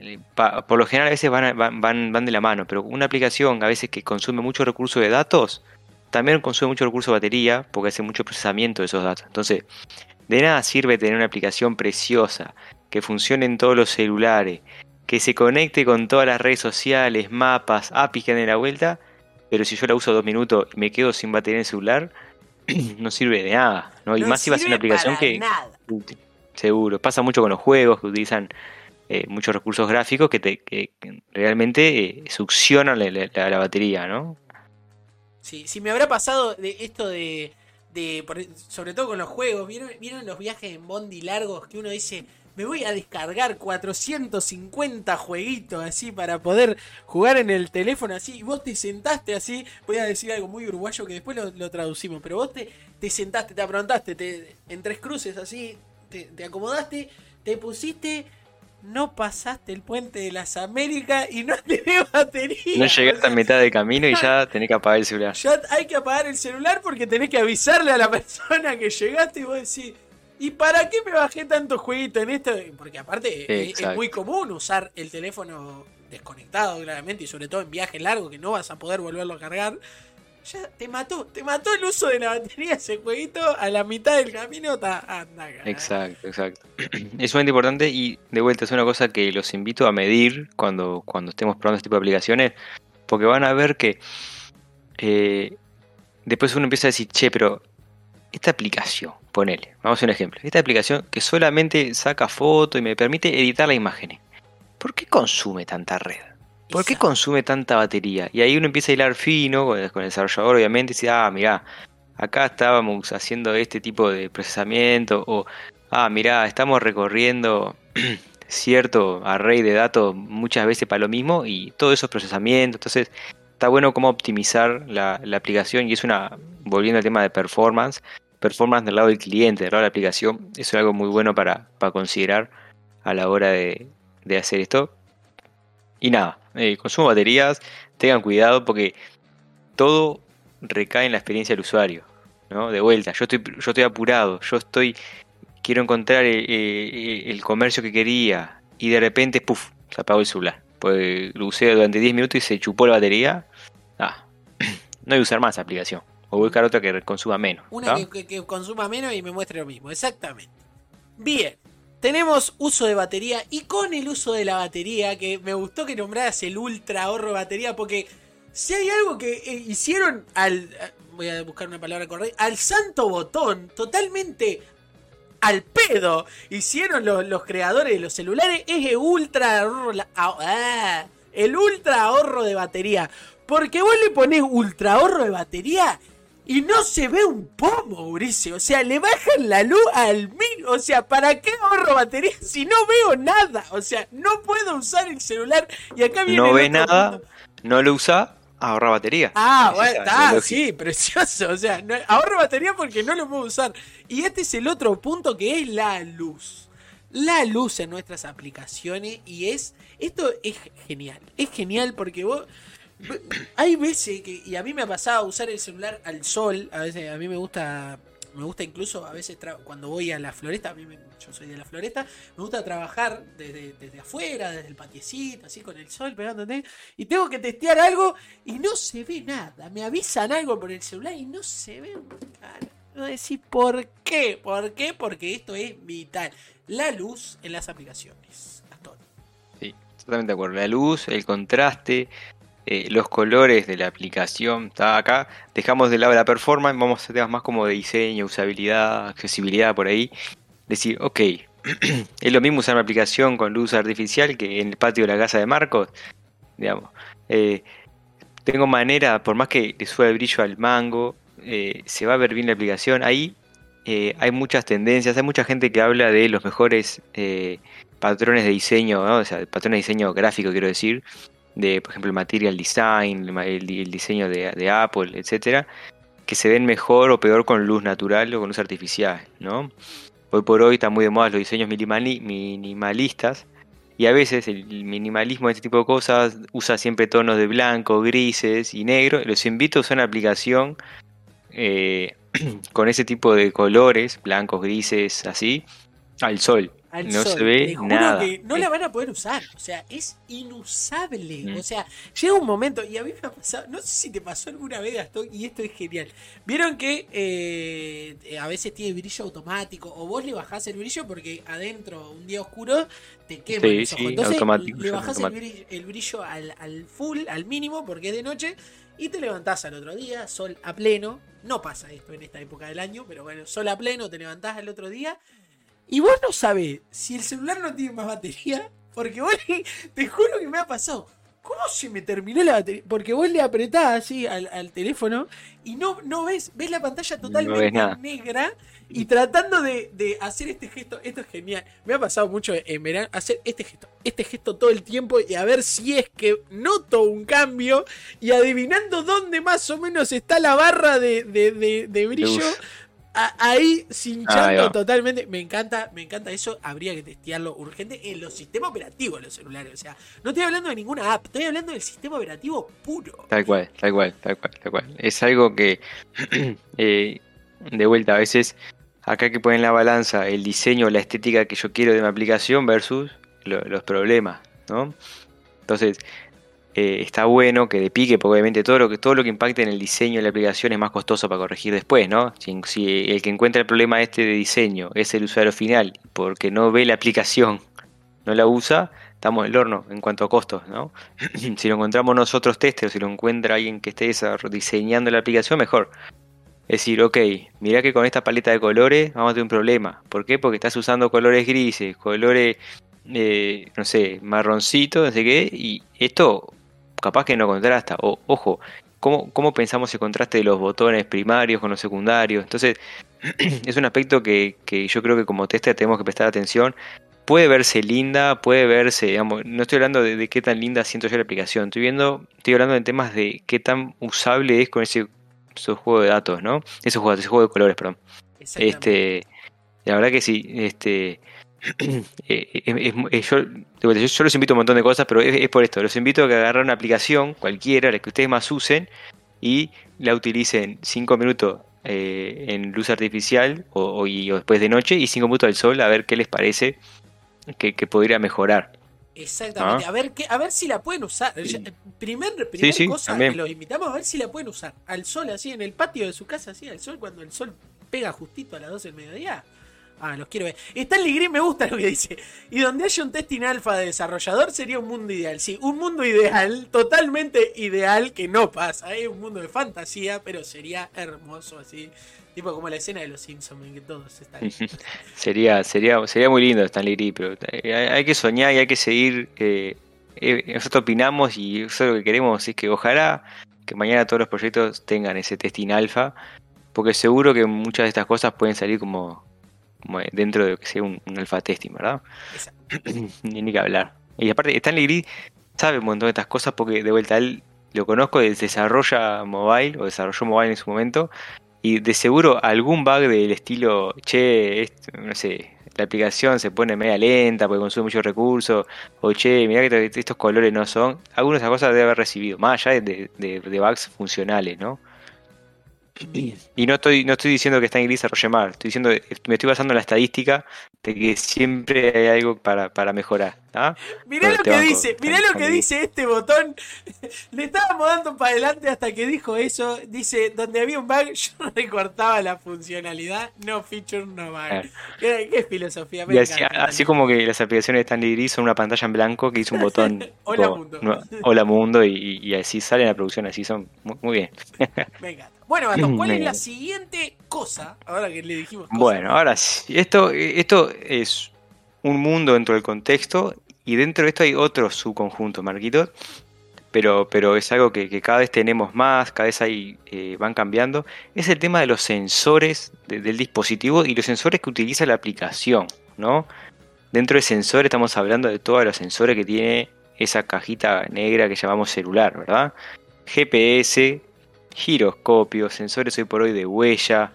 eh, pa- por lo general a veces van, van, van de la mano, pero una aplicación a veces que consume mucho recurso de datos, también consume mucho recurso de batería porque hace mucho procesamiento de esos datos. Entonces, de nada sirve tener una aplicación preciosa, que funcione en todos los celulares, que se conecte con todas las redes sociales, mapas, APIs que dan de la vuelta, pero si yo la uso dos minutos y me quedo sin batería en el celular, no sirve de nada, ¿no? Y No más si va a ser una aplicación que... nada. Seguro, pasa mucho con los juegos que utilizan eh, muchos recursos gráficos que, te, que realmente eh, succionan la, la- la batería, ¿no? Sí, si me habrá pasado de esto de, de por- sobre todo con los juegos, ¿vieron, ¿vieron los viajes en Bondi largos que uno dice, me voy a descargar 450 jueguitos así para poder jugar en el teléfono así, y vos te sentaste así, voy a decir algo muy uruguayo que después lo, lo traducimos, pero vos te, te sentaste, te aprontaste, te, en tres cruces así, te, te acomodaste, te pusiste... No pasaste el puente de las Américas y no tenés batería. No llegaste a mitad de camino y ya tenés que apagar el celular. ya hay que apagar el celular porque tenés que avisarle a la persona que llegaste y vos decís, ¿y para qué me bajé tantos jueguitos en esto? Porque aparte es- es, muy común usar el teléfono desconectado claramente y sobre todo en viajes largos que no vas a poder volverlo a cargar. Ya te mató, te mató el uso de la batería ese jueguito a la mitad del camino. Ta, anda. Exacto, exacto. Es sumamente importante y de vuelta es una cosa que los invito a medir cuando, cuando estemos probando este tipo de aplicaciones, porque van a ver que eh, después uno empieza a decir, che, pero esta aplicación, ponele, vamos a hacer un ejemplo, esta aplicación que solamente saca fotos y me permite editar las imágenes, ¿por qué consume tanta red? ¿Por qué consume tanta batería? Y ahí uno empieza a hilar fino con el, con el desarrollador, obviamente, y dice, ah, mirá, acá estábamos haciendo este tipo de procesamiento, o, ah, mirá, estamos recorriendo cierto array de datos muchas veces para lo mismo, y todo eso es procesamiento, entonces está bueno cómo optimizar la, la aplicación, y es una, volviendo al tema de performance, performance del lado del cliente, del lado de la aplicación, eso es algo muy bueno para, para considerar a la hora de, de hacer esto. Y nada, eh, consumo baterías, tengan cuidado porque todo recae en la experiencia del usuario. ¿no? De vuelta, yo estoy, yo estoy apurado, yo estoy, quiero encontrar el comercio que quería y de repente, puff, se apagó el celular. Pues lo usé durante 10 minutos y se chupó la batería. Ah, no hay que usar más esa aplicación. O buscar otra que consuma menos. Una que, consuma menos y me muestre lo mismo, exactamente. Bien, tenemos uso de batería y con el uso de la batería, que me gustó que nombraras el ultra ahorro de batería, porque si hay algo que eh, hicieron al... eh, Voy a buscar una palabra correcta. Al santo botón, totalmente al pedo, hicieron los, los creadores de los celulares, es el ultra ahorro, ah, ah, el ultra ahorro de batería. Porque vos le ponés ultra ahorro de batería y no se ve un pomo, Mauricio. O sea, le bajan la luz al mil. O sea, ¿para qué ahorro batería si no veo nada? O sea, no puedo usar el celular. Y acá viene. No ve nada, no lo usa, ahorra batería. Ah, Es bueno, está, sí, precioso. O sea, no, ahorro batería porque no lo puedo usar. Y este es el otro punto que es la luz. La luz en nuestras aplicaciones y es. Esto es genial. Es genial porque vos. Hay veces que. Y a mí me ha pasado usar el celular al sol. A veces a mí me gusta. Me gusta incluso a veces cuando voy a la floresta, a mí me- yo soy de la floresta, me gusta trabajar desde, desde afuera, desde el patiecito, así con el sol pegándote, y tengo que testear algo y no se ve nada. Me avisan algo por el celular y no se ve carajo. No decir por qué. ¿Por qué? Porque esto es vital. La luz en las aplicaciones. Gastón. Sí, totalmente de acuerdo. La luz, el contraste, eh, los colores de la aplicación. Está acá. Dejamos de lado la performance, vamos a temas más como de diseño, usabilidad, accesibilidad por ahí. Decir, ok, es lo mismo usar una aplicación con luz artificial que en el patio de la casa de Marcos. Digamos. Eh, tengo manera, por más que le suba el brillo al mango, eh, se va a ver bien la aplicación. Ahí hay muchas tendencias, hay mucha gente que habla de los mejores patrones de diseño, o sea, patrones de diseño gráfico, quiero decir, de, por ejemplo, el material design, el, diseño de, Apple, etcétera, que se ven mejor o peor con luz natural o con luz artificial, ¿no? Hoy por hoy están muy de moda los diseños minimali- minimalistas y a veces el minimalismo de este tipo de cosas usa siempre tonos de blanco, grises y negro. Los invito a usar una aplicación eh, con ese tipo de colores, blancos, grises, así, al sol. No se ve nada. Que no la van a poder usar. O sea, es inusable. Mm. O sea, llega un momento, y a mí me ha pasado, no sé si te pasó alguna vez, Gastón, y esto es genial. Vieron que eh, a veces tiene brillo automático, o vos le bajás el brillo porque adentro, un día oscuro, te quema los ojos. Entonces, le bajás el brillo, al, al full, al mínimo, porque es de noche, y te levantás al otro día, sol a pleno. No pasa esto en esta época del año, pero bueno, sol a pleno, te levantás al otro día y vos no sabés si el celular no tiene más batería, porque vos te juro que me ha pasado. ¿Cómo se me terminó la batería? Porque vos le apretás así al, teléfono y no, no ves, ves la pantalla totalmente negra y tratando de, hacer este gesto, esto es genial. Me ha pasado mucho en verano hacer este gesto, este gesto todo el tiempo y a ver si es que noto un cambio y adivinando dónde más o menos está la barra de, de brillo ahí cinchando totalmente. Me encanta, me encanta eso. Habría que testearlo urgente en los sistemas operativos de los celulares. O sea, no estoy hablando de ninguna app, estoy hablando del sistema operativo puro. Tal cual, tal cual, tal cual, tal cual. Es algo que, eh, de vuelta, a veces acá que ponen la balanza el diseño, la estética que yo quiero de mi aplicación versus los problemas, ¿no? Entonces, eh, está bueno que de pique, porque obviamente todo lo que todo lo que impacte en el diseño de la aplicación es más costoso para corregir después, ¿no? Si, el que encuentra el problema este de diseño es el usuario final, porque no ve la aplicación, no la usa, estamos en el horno en cuanto a costos, ¿no? si lo encontramos nosotros testers, si lo encuentra alguien que esté diseñando la aplicación, mejor. Es decir, ok, mira que con esta paleta de colores vamos a tener un problema. ¿Por qué? Porque estás usando colores grises, colores, eh, no sé, marroncitos, no sé qué, y esto capaz que no contrasta. O, ojo, ¿cómo, ¿cómo pensamos el contraste de los botones primarios con los secundarios? Entonces, es un aspecto que, yo creo que como tester tenemos que prestar atención. Puede verse linda, puede verse, digamos, no estoy hablando de, qué tan linda siento yo la aplicación, estoy viendo, estoy hablando de temas de qué tan usable es con ese, juego de datos, ¿no? Ese juego, ese juego de colores, perdón. Este, la verdad que sí, este, Eh, eh, yo, los invito a un montón de cosas, pero es, por esto. Los invito a que agarren una aplicación, cualquiera, la que ustedes más usen, y la utilicen 5 minutos eh, en luz artificial o, después de noche y 5 minutos al sol a ver qué les parece que, podría mejorar. Exactamente, ¿Ah? a, ver a ver si la pueden usar. Primer, primer cosa, los invitamos a ver si la pueden usar. Al sol, así, en el patio de su casa, así, al sol, cuando el sol pega justito a las 12 del mediodía Ah, los quiero ver. Stanley Green me gusta lo que dice. Y donde haya un testing alfa de desarrollador sería un mundo ideal. Sí, un mundo ideal, totalmente ideal, que no pasa. Es un mundo de fantasía, pero sería hermoso así. Tipo como la escena de los Simpsons en que todos están. sería, sería, sería muy lindo Stanley Green, pero eh, hay, que soñar y hay que seguir. Eh, eh, nosotros opinamos y eso lo que queremos es que ojalá que mañana todos los proyectos tengan ese testing alfa. Porque seguro que muchas de estas cosas pueden salir como, dentro de que sea un, alfa testing, ¿verdad? Ni que hablar. Y aparte, Stanley Gris sabe un montón de estas cosas porque de vuelta él lo conozco, desarrolla mobile o desarrolló mobile en su momento y de seguro algún bug del estilo, che, no sé, la aplicación se pone media lenta porque consume muchos recursos, o che, mira que estos colores no son, algunas de esas cosas debe haber recibido, más allá de, de bugs funcionales, ¿no? Y no estoy, no estoy diciendo que está en gris desarrolle mal, estoy diciendo, me estoy basando en la estadística de que siempre hay algo para, para mejorar. ¿ah? Mirá lo que dice, mirá lo que dice este botón. Le estábamos dando para adelante hasta que dijo eso. Dice, donde había un bug, yo recortaba la funcionalidad, no feature, no bug. ¿Qué, filosofía? así, como que las aplicaciones de Stanley Gris son una pantalla en blanco que hizo un botón. hola mundo. hola mundo y, así sale la producción, así son muy, bien. Venga. Bueno, ¿cuál es la siguiente cosa? Ahora que le dijimos. Bueno, ahora sí. Esto, esto es un mundo dentro del contexto y dentro de esto hay otro subconjunto, Marquitos. Pero, pero es algo que, cada vez tenemos más, cada vez hay, eh, van cambiando. Es el tema de los sensores del dispositivo y los sensores que utiliza la aplicación, ¿no? Dentro de sensores estamos hablando de todos los sensores que tiene esa cajita negra que llamamos celular, ¿verdad? GPS, giroscopios, sensores hoy por hoy de huella,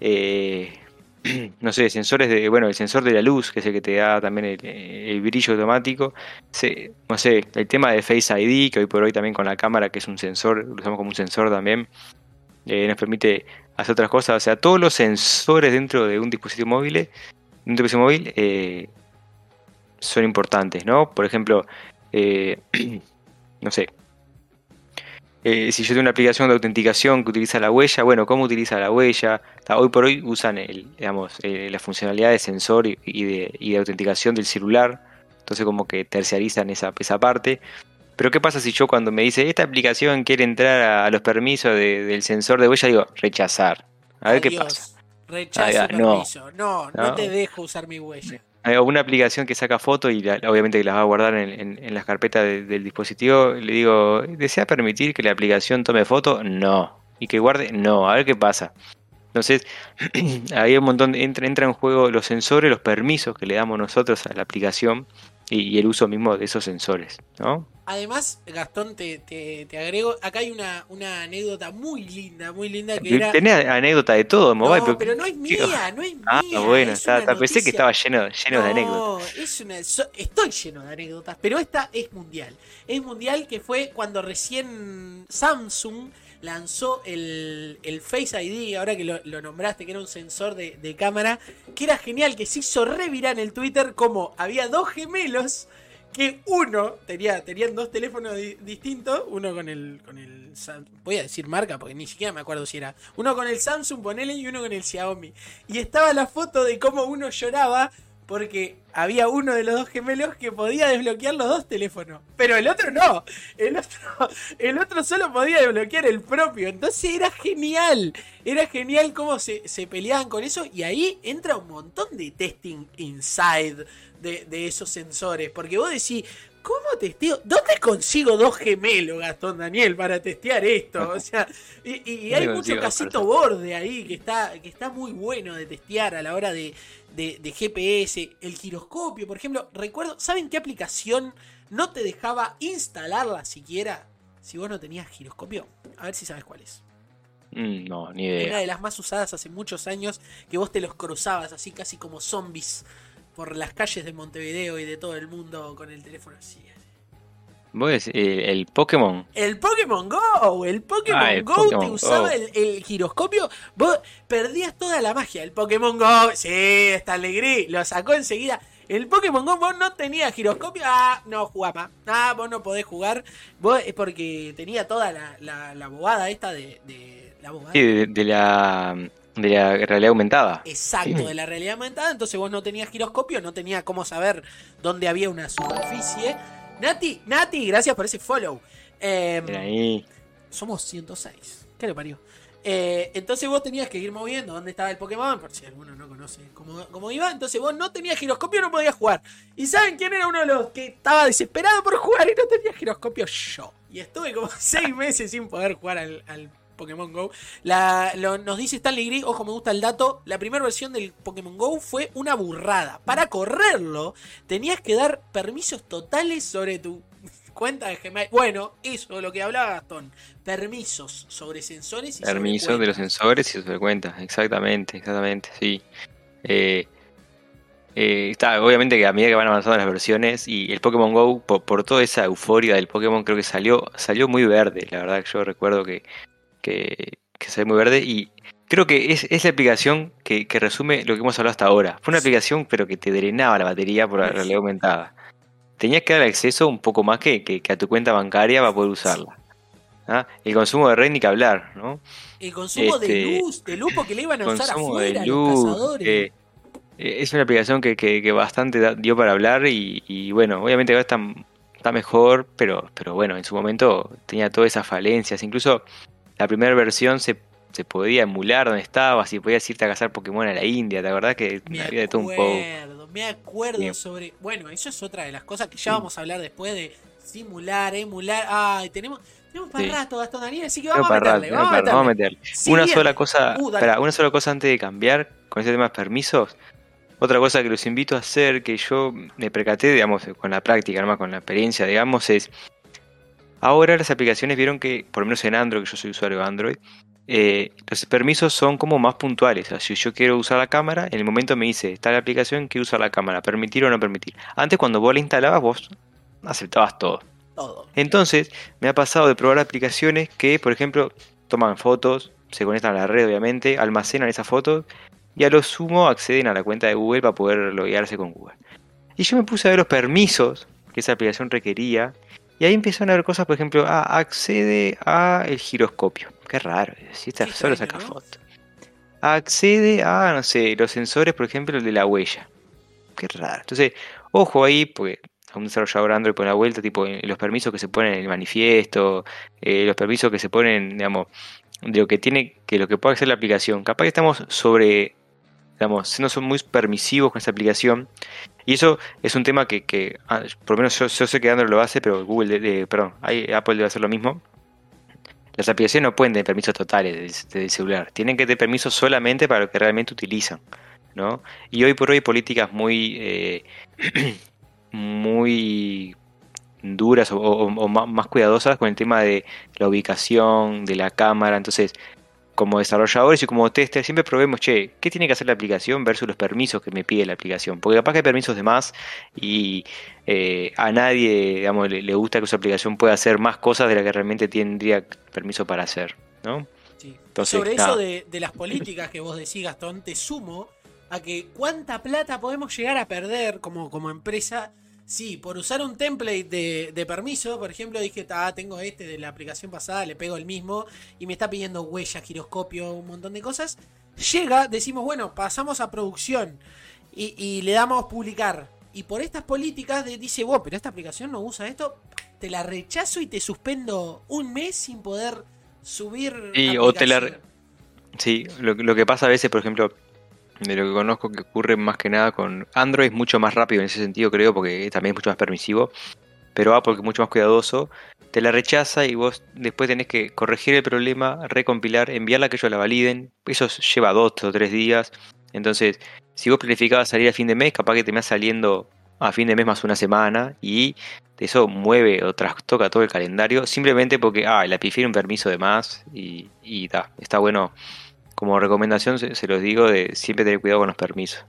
eh, no sé, sensores de, bueno, el sensor de la luz, que es el que te da también el, brillo automático, no sé, el tema de Face ID, que hoy por hoy también con la cámara, que es un sensor, lo usamos como un sensor también, eh, nos permite hacer otras cosas. O sea, todos los sensores dentro de un dispositivo móvil, un dispositivo móvil eh, son importantes, ¿no? Por ejemplo, no sé, eh, si yo tengo una aplicación de autenticación que utiliza la huella, bueno, ¿cómo utiliza la huella? hoy por hoy usan el, digamos, la funcionalidad de sensor y, de, y, de, autenticación del celular, entonces como que terciarizan esa, esa parte. Pero ¿qué pasa si yo cuando me dice esta aplicación quiere entrar a, los permisos del sensor de huella, digo rechazar? A ver qué pasa. Rechazo permiso. No, no, te dejo usar mi huella. Hay una aplicación que saca fotos y obviamente que las va a guardar en, las carpetas del dispositivo. Le digo, ¿desea permitir que la aplicación tome foto? No. ¿Y que guarde? No. A ver qué pasa. Entonces, hay un montón, entra, entra en juego los sensores, los permisos que le damos nosotros a la aplicación y, el uso mismo de esos sensores, ¿no? Además, Gastón, te, te, agrego, acá hay una, una, anécdota muy linda, muy linda que era... Tenés anécdota de todo, Mobile. No, pero, no es mía, no es ah, mía. Ah, bueno, está, pensé que estaba lleno, lleno de anécdotas. Es una, estoy lleno de anécdotas, pero esta es mundial. Es mundial que fue cuando recién Samsung lanzó el, Face ID, ahora que lo, nombraste, que era un sensor de, cámara, que era genial, que se hizo revirar en el Twitter como había dos gemelos que uno tenía tenían dos teléfonos distintos, uno con el con el voy a decir marca porque ni siquiera me acuerdo si era, uno con el Samsung ponele y uno con el Xiaomi. Y estaba la foto de cómo uno lloraba porque había uno de los dos gemelos que podía desbloquear los dos teléfonos, pero el otro no. El otro, el otro solo podía desbloquear el propio. Entonces era genial. Era genial cómo se, peleaban con eso. Y ahí entra un montón de testing inside de, de esos sensores. Porque vos decís, ¿Cómo testeo? ¿Dónde consigo dos gemelos, Gastón Daniel, para testear esto? O sea, y, hay mucho casito borde ahí que está, que está muy bueno de testear a la hora de, de, GPS. El giroscopio, por ejemplo. Recuerdo, ¿saben qué aplicación no te dejaba instalarla siquiera si vos no tenías giroscopio? A ver si sabes cuál es. Mm, no, ni idea. Una de las más usadas hace muchos años que vos te los cruzabas así casi como zombies por las calles de Montevideo y de todo el mundo con el teléfono así. ¿Vos decís, eh, el Pokémon? El Pokémon Go, el Pokémon ah, Go te usaba el, giroscopio, vos perdías toda la magia. El Pokémon Go, sí, está alegría, lo sacó enseguida. El Pokémon Go vos no tenías giroscopio, ah, no jugaba. Ah, vos no podés jugar. Vos es porque tenía toda la, la, la bobada esta de, de la Sí, de la de la realidad aumentada. Exacto, de la realidad aumentada. Entonces vos no tenías giroscopio, no tenías cómo saber dónde había una superficie. Nati, Nati, gracias por ese follow. Eh, somos 106. ¿Qué le parió? Eh, entonces vos tenías que ir moviendo dónde estaba el Pokémon, por si alguno no conoce cómo, cómo, iba. Entonces vos no tenías giroscopio, no podías jugar. ¿Y saben quién era uno de los que estaba desesperado por jugar y no tenía giroscopio? Yo. Y estuve como seis meses sin poder jugar al, al Pokémon Go. La, nos dice Stanley Gris, ojo, me gusta el dato. La primera versión del Pokémon Go fue una burrada. Para correrlo, tenías que dar permisos totales sobre tu cuenta de Gmail. Bueno, eso, lo que hablaba Gastón. Permisos sobre sensores y Permisos de los sensores y sobre cuentas, exactamente, exactamente, sí. Eh, eh, está, obviamente que a medida que van avanzando las versiones y el Pokémon Go, por, toda esa euforia del Pokémon, creo que salió, salió muy verde. La verdad que yo recuerdo que que, que se ve muy verde y creo que es, es la aplicación que, resume lo que hemos hablado hasta ahora. Fue una aplicación pero que te drenaba la batería por la realidad aumentada. Tenías que dar acceso un poco más que, que, a tu cuenta bancaria para poder usarla. ¿Ah? El consumo de red ni que hablar, ¿no? El consumo de este, luz, de luz porque le iban a usar afuera los cazadores. Eh, es una aplicación que, que, bastante dio para hablar y, y bueno, obviamente ahora está, está mejor, pero, pero bueno, en su momento tenía todas esas falencias. Incluso la primera versión se, se podía emular donde estabas y podías irte a cazar Pokémon a la India, ¿te acordás que me había de todo un poco? Me acuerdo sobre. Bueno, eso es otra de las cosas que ya vamos a hablar después de simular, emular. Ay, tenemos. Tenemos para rato, Gastón Daniel, así que vamos, a meterle, vamos, a meterle. una sola cosa, uh, una sola cosa antes de cambiar con ese tema de permisos. Otra cosa que los invito a hacer, que yo me percaté, digamos, con la práctica, además con la experiencia, digamos, es Ahora las aplicaciones vieron que, por lo menos en Android, que yo soy usuario de Android, eh, los permisos son como más puntuales. O si yo quiero usar la cámara, en el momento me dice, está la aplicación, quiero usar la cámara, permitir o no permitir. Antes cuando vos la instalabas, vos aceptabas todo. Todo. Entonces, me ha pasado de probar aplicaciones que, por ejemplo, toman fotos, se conectan a la red obviamente, almacenan esas fotos y a lo sumo acceden a la cuenta de Google para poder loguearse con Google. Y yo me puse a ver los permisos que esa aplicación requería y ahí empezaron a ver cosas, por ejemplo, ah, accede a el giroscopio. Qué raro, si está solo saca fotos. Accede a, no sé, los sensores, por ejemplo, el de la huella. Qué raro. Entonces, ojo ahí, porque a un desarrollador Android por la vuelta, tipo los permisos que se ponen en el manifiesto, eh, los permisos que se ponen, digamos, de lo que tiene, que lo que puede hacer la aplicación. Capaz que estamos sobre, digamos, no son muy permisivos con esta aplicación. Y eso es un tema que, ah, por lo menos yo, sé que Android lo hace, pero Google, perdón, Apple debe hacer lo mismo. Las aplicaciones no pueden tener permisos totales del, celular, tienen que tener permisos solamente para lo que realmente utilizan. ¿no? Y hoy por hoy políticas muy, eh, muy duras o, más cuidadosas con el tema de la ubicación, de la cámara. Entonces, como desarrolladores y como tester, siempre probemos, che, ¿qué tiene que hacer la aplicación versus los permisos que me pide la aplicación? Porque capaz que hay permisos de más y eh, a nadie digamos, le, gusta que su aplicación pueda hacer más cosas de las que realmente tendría permiso para hacer, ¿no? Sobre eso de, de, las políticas que vos decís, Gastón, te sumo a que cuánta plata podemos llegar a perder como, como empresa Sí, por usar un template de, permiso, por ejemplo, dije, ah, tengo este de la aplicación pasada, le pego el mismo y me está pidiendo huella, giroscopio, un montón de cosas. Llega, decimos, bueno, pasamos a producción y, le damos publicar. Y por estas políticas dice, vos, pero esta aplicación no usa esto, te la rechazo y te suspendo un mes sin poder subir. Sí, o te la... Sí, lo, lo que pasa a veces, por ejemplo, de lo que conozco que ocurre más que nada con Android es mucho más rápido en ese sentido creo porque también es mucho más permisivo pero Apple que es mucho más cuidadoso te la rechaza y vos después tenés que corregir el problema recompilar enviarla a que ellos la validen. Eso lleva dos o tres días. Entonces si vos planificabas salir a fin de mes capaz que te me saliendo a fin de mes más una semana y eso mueve o trastoca todo el calendario simplemente porque ah la pifié un permiso de más y, y está bueno como recomendación se, los digo de siempre tener cuidado con los permisos.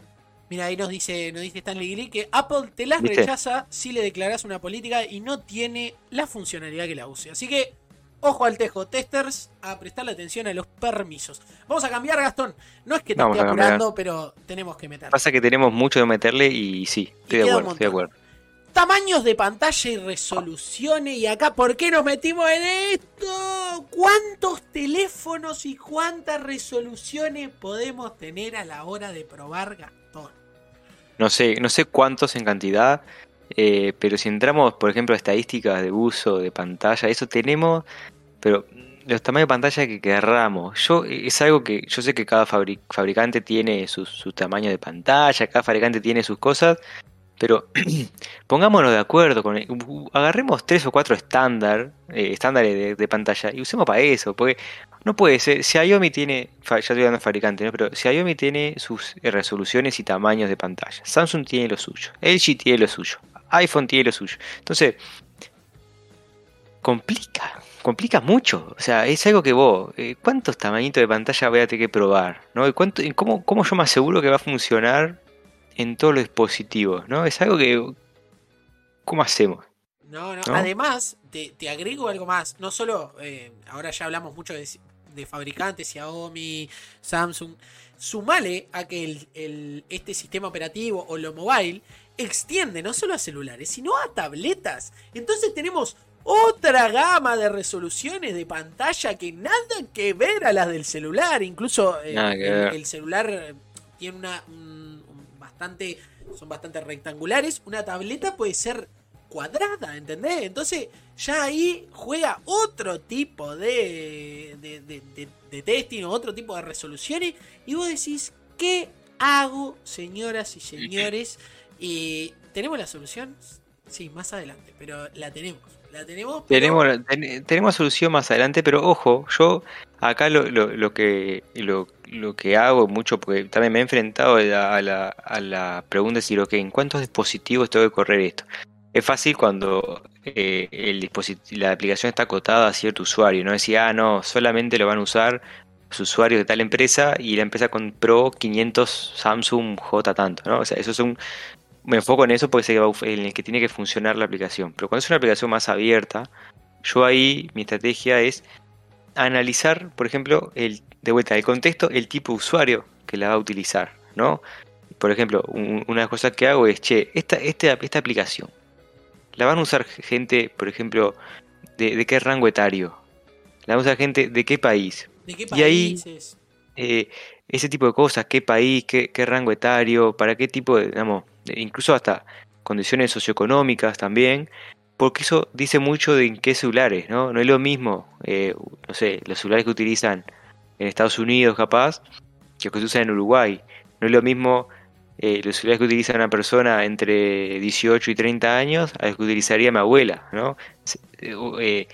Mira, ahí nos dice, nos dice Stanley Gilly que Apple te las rechaza si le declaras una política y no tiene la funcionalidad que la use. Así que, ojo al tejo, testers, a prestarle atención a los permisos. Vamos a cambiar, Gastón. No es que te esté apurando, pero tenemos que meterle. Pasa que tenemos mucho de meterle y sí, estoy de acuerdo, estoy de acuerdo tamaños de pantalla y resoluciones. Y acá, ¿por qué nos metimos en esto? ¿Cuántos teléfonos y cuántas resoluciones podemos tener a la hora de probar Gastón? No sé, no sé cuántos en cantidad, eh, pero si entramos, por ejemplo, a estadísticas de uso de pantalla, eso tenemos, pero los tamaños de pantalla que querramos. Yo, es algo que yo sé que cada fabricante tiene su, su tamaño de pantalla, cada fabricante tiene sus cosas, pero pongámonos de acuerdo con agarremos tres o cuatro estándar, eh, estándares de, pantalla y usemos para eso, porque no puede ser, si Xiaomi tiene, ya estoy hablando de fabricante, ¿no? pero Xiaomi tiene sus eh, resoluciones y tamaños de pantalla, Samsung tiene lo suyo, LG tiene lo suyo, iPhone tiene lo suyo. Entonces, complica, complica mucho. O sea, es algo que vos, eh, ¿cuántos tamañitos de pantalla voy a tener que probar? ¿no? ¿Cuánto, cómo, ¿Cómo yo me aseguro que va a funcionar en todos los dispositivos, ¿no? Es algo que... ¿Cómo hacemos? No, no. Además, te, agrego algo más. No solo, eh, ahora ya hablamos mucho de, fabricantes, Xiaomi, Samsung. Sumale a que el, este sistema operativo o lo mobile extiende no solo a celulares, sino a tabletas. Entonces tenemos otra gama de resoluciones de pantalla que nada que ver a las del celular. Incluso eh, el, celular tiene una, son bastante rectangulares. Una tableta puede ser cuadrada, ¿entendés? Entonces ya ahí juega otro tipo de, de, testing o otro tipo de resoluciones. Y vos decís, ¿qué hago, señoras y señores? Y ¿Tenemos la solución? Sí, más adelante, pero la tenemos. La tenemos, tenemos, tenemos solución más adelante, pero ojo, yo acá lo, lo, que lo, lo, que hago mucho, porque también me he enfrentado a la, a la, pregunta de decir, ok, ¿en cuántos dispositivos tengo que correr esto? Es fácil cuando eh, el dispositivo, la aplicación está acotada a cierto usuario, no decía, ah, no, solamente lo van a usar los usuarios de tal empresa y la empresa compró 500 Samsung J tanto, ¿no? O sea, eso es un, me enfoco en eso porque es en el que tiene que funcionar la aplicación. Pero cuando es una aplicación más abierta, yo ahí mi estrategia es analizar, por ejemplo, el, de vuelta, el contexto, el tipo de usuario que la va a utilizar, ¿no? Por ejemplo, una de las cosas que hago es, che, esta, esta, esta aplicación, ¿la van a usar gente, por ejemplo, de, qué rango etario? ¿La van a usar gente de qué país? ¿De qué países? Y ahí, eh, ese tipo de cosas, qué país, qué, qué rango etario, para qué tipo de, digamos, incluso hasta condiciones socioeconómicas también, porque eso dice mucho de en qué celulares, ¿no? No es lo mismo, eh, no sé, los celulares que utilizan en Estados Unidos capaz, que los que se usan en Uruguay. No es lo mismo eh, los celulares que utiliza una persona entre 18 y 30 años a los que utilizaría mi abuela, ¿no? Se, eh,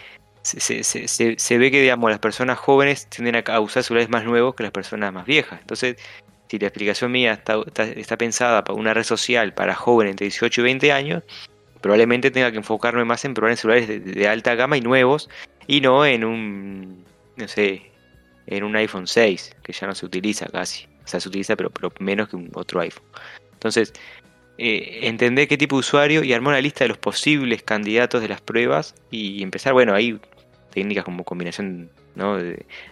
ve que, digamos, las personas jóvenes tienden a usar celulares más nuevos que las personas más viejas. Entonces, si la explicación mía está, está pensada para una red social para jóvenes entre 18 y 20 años, probablemente tenga que enfocarme más en probar en celulares de, alta gama y nuevos y no en un, no sé, en un iPhone 6, que ya no se utiliza casi. O sea, se utiliza pero, menos que un otro iPhone. Entonces, eh, entender qué tipo de usuario y armar una lista de los posibles candidatos de las pruebas y empezar, bueno, ahí técnicas como combinación, ¿no?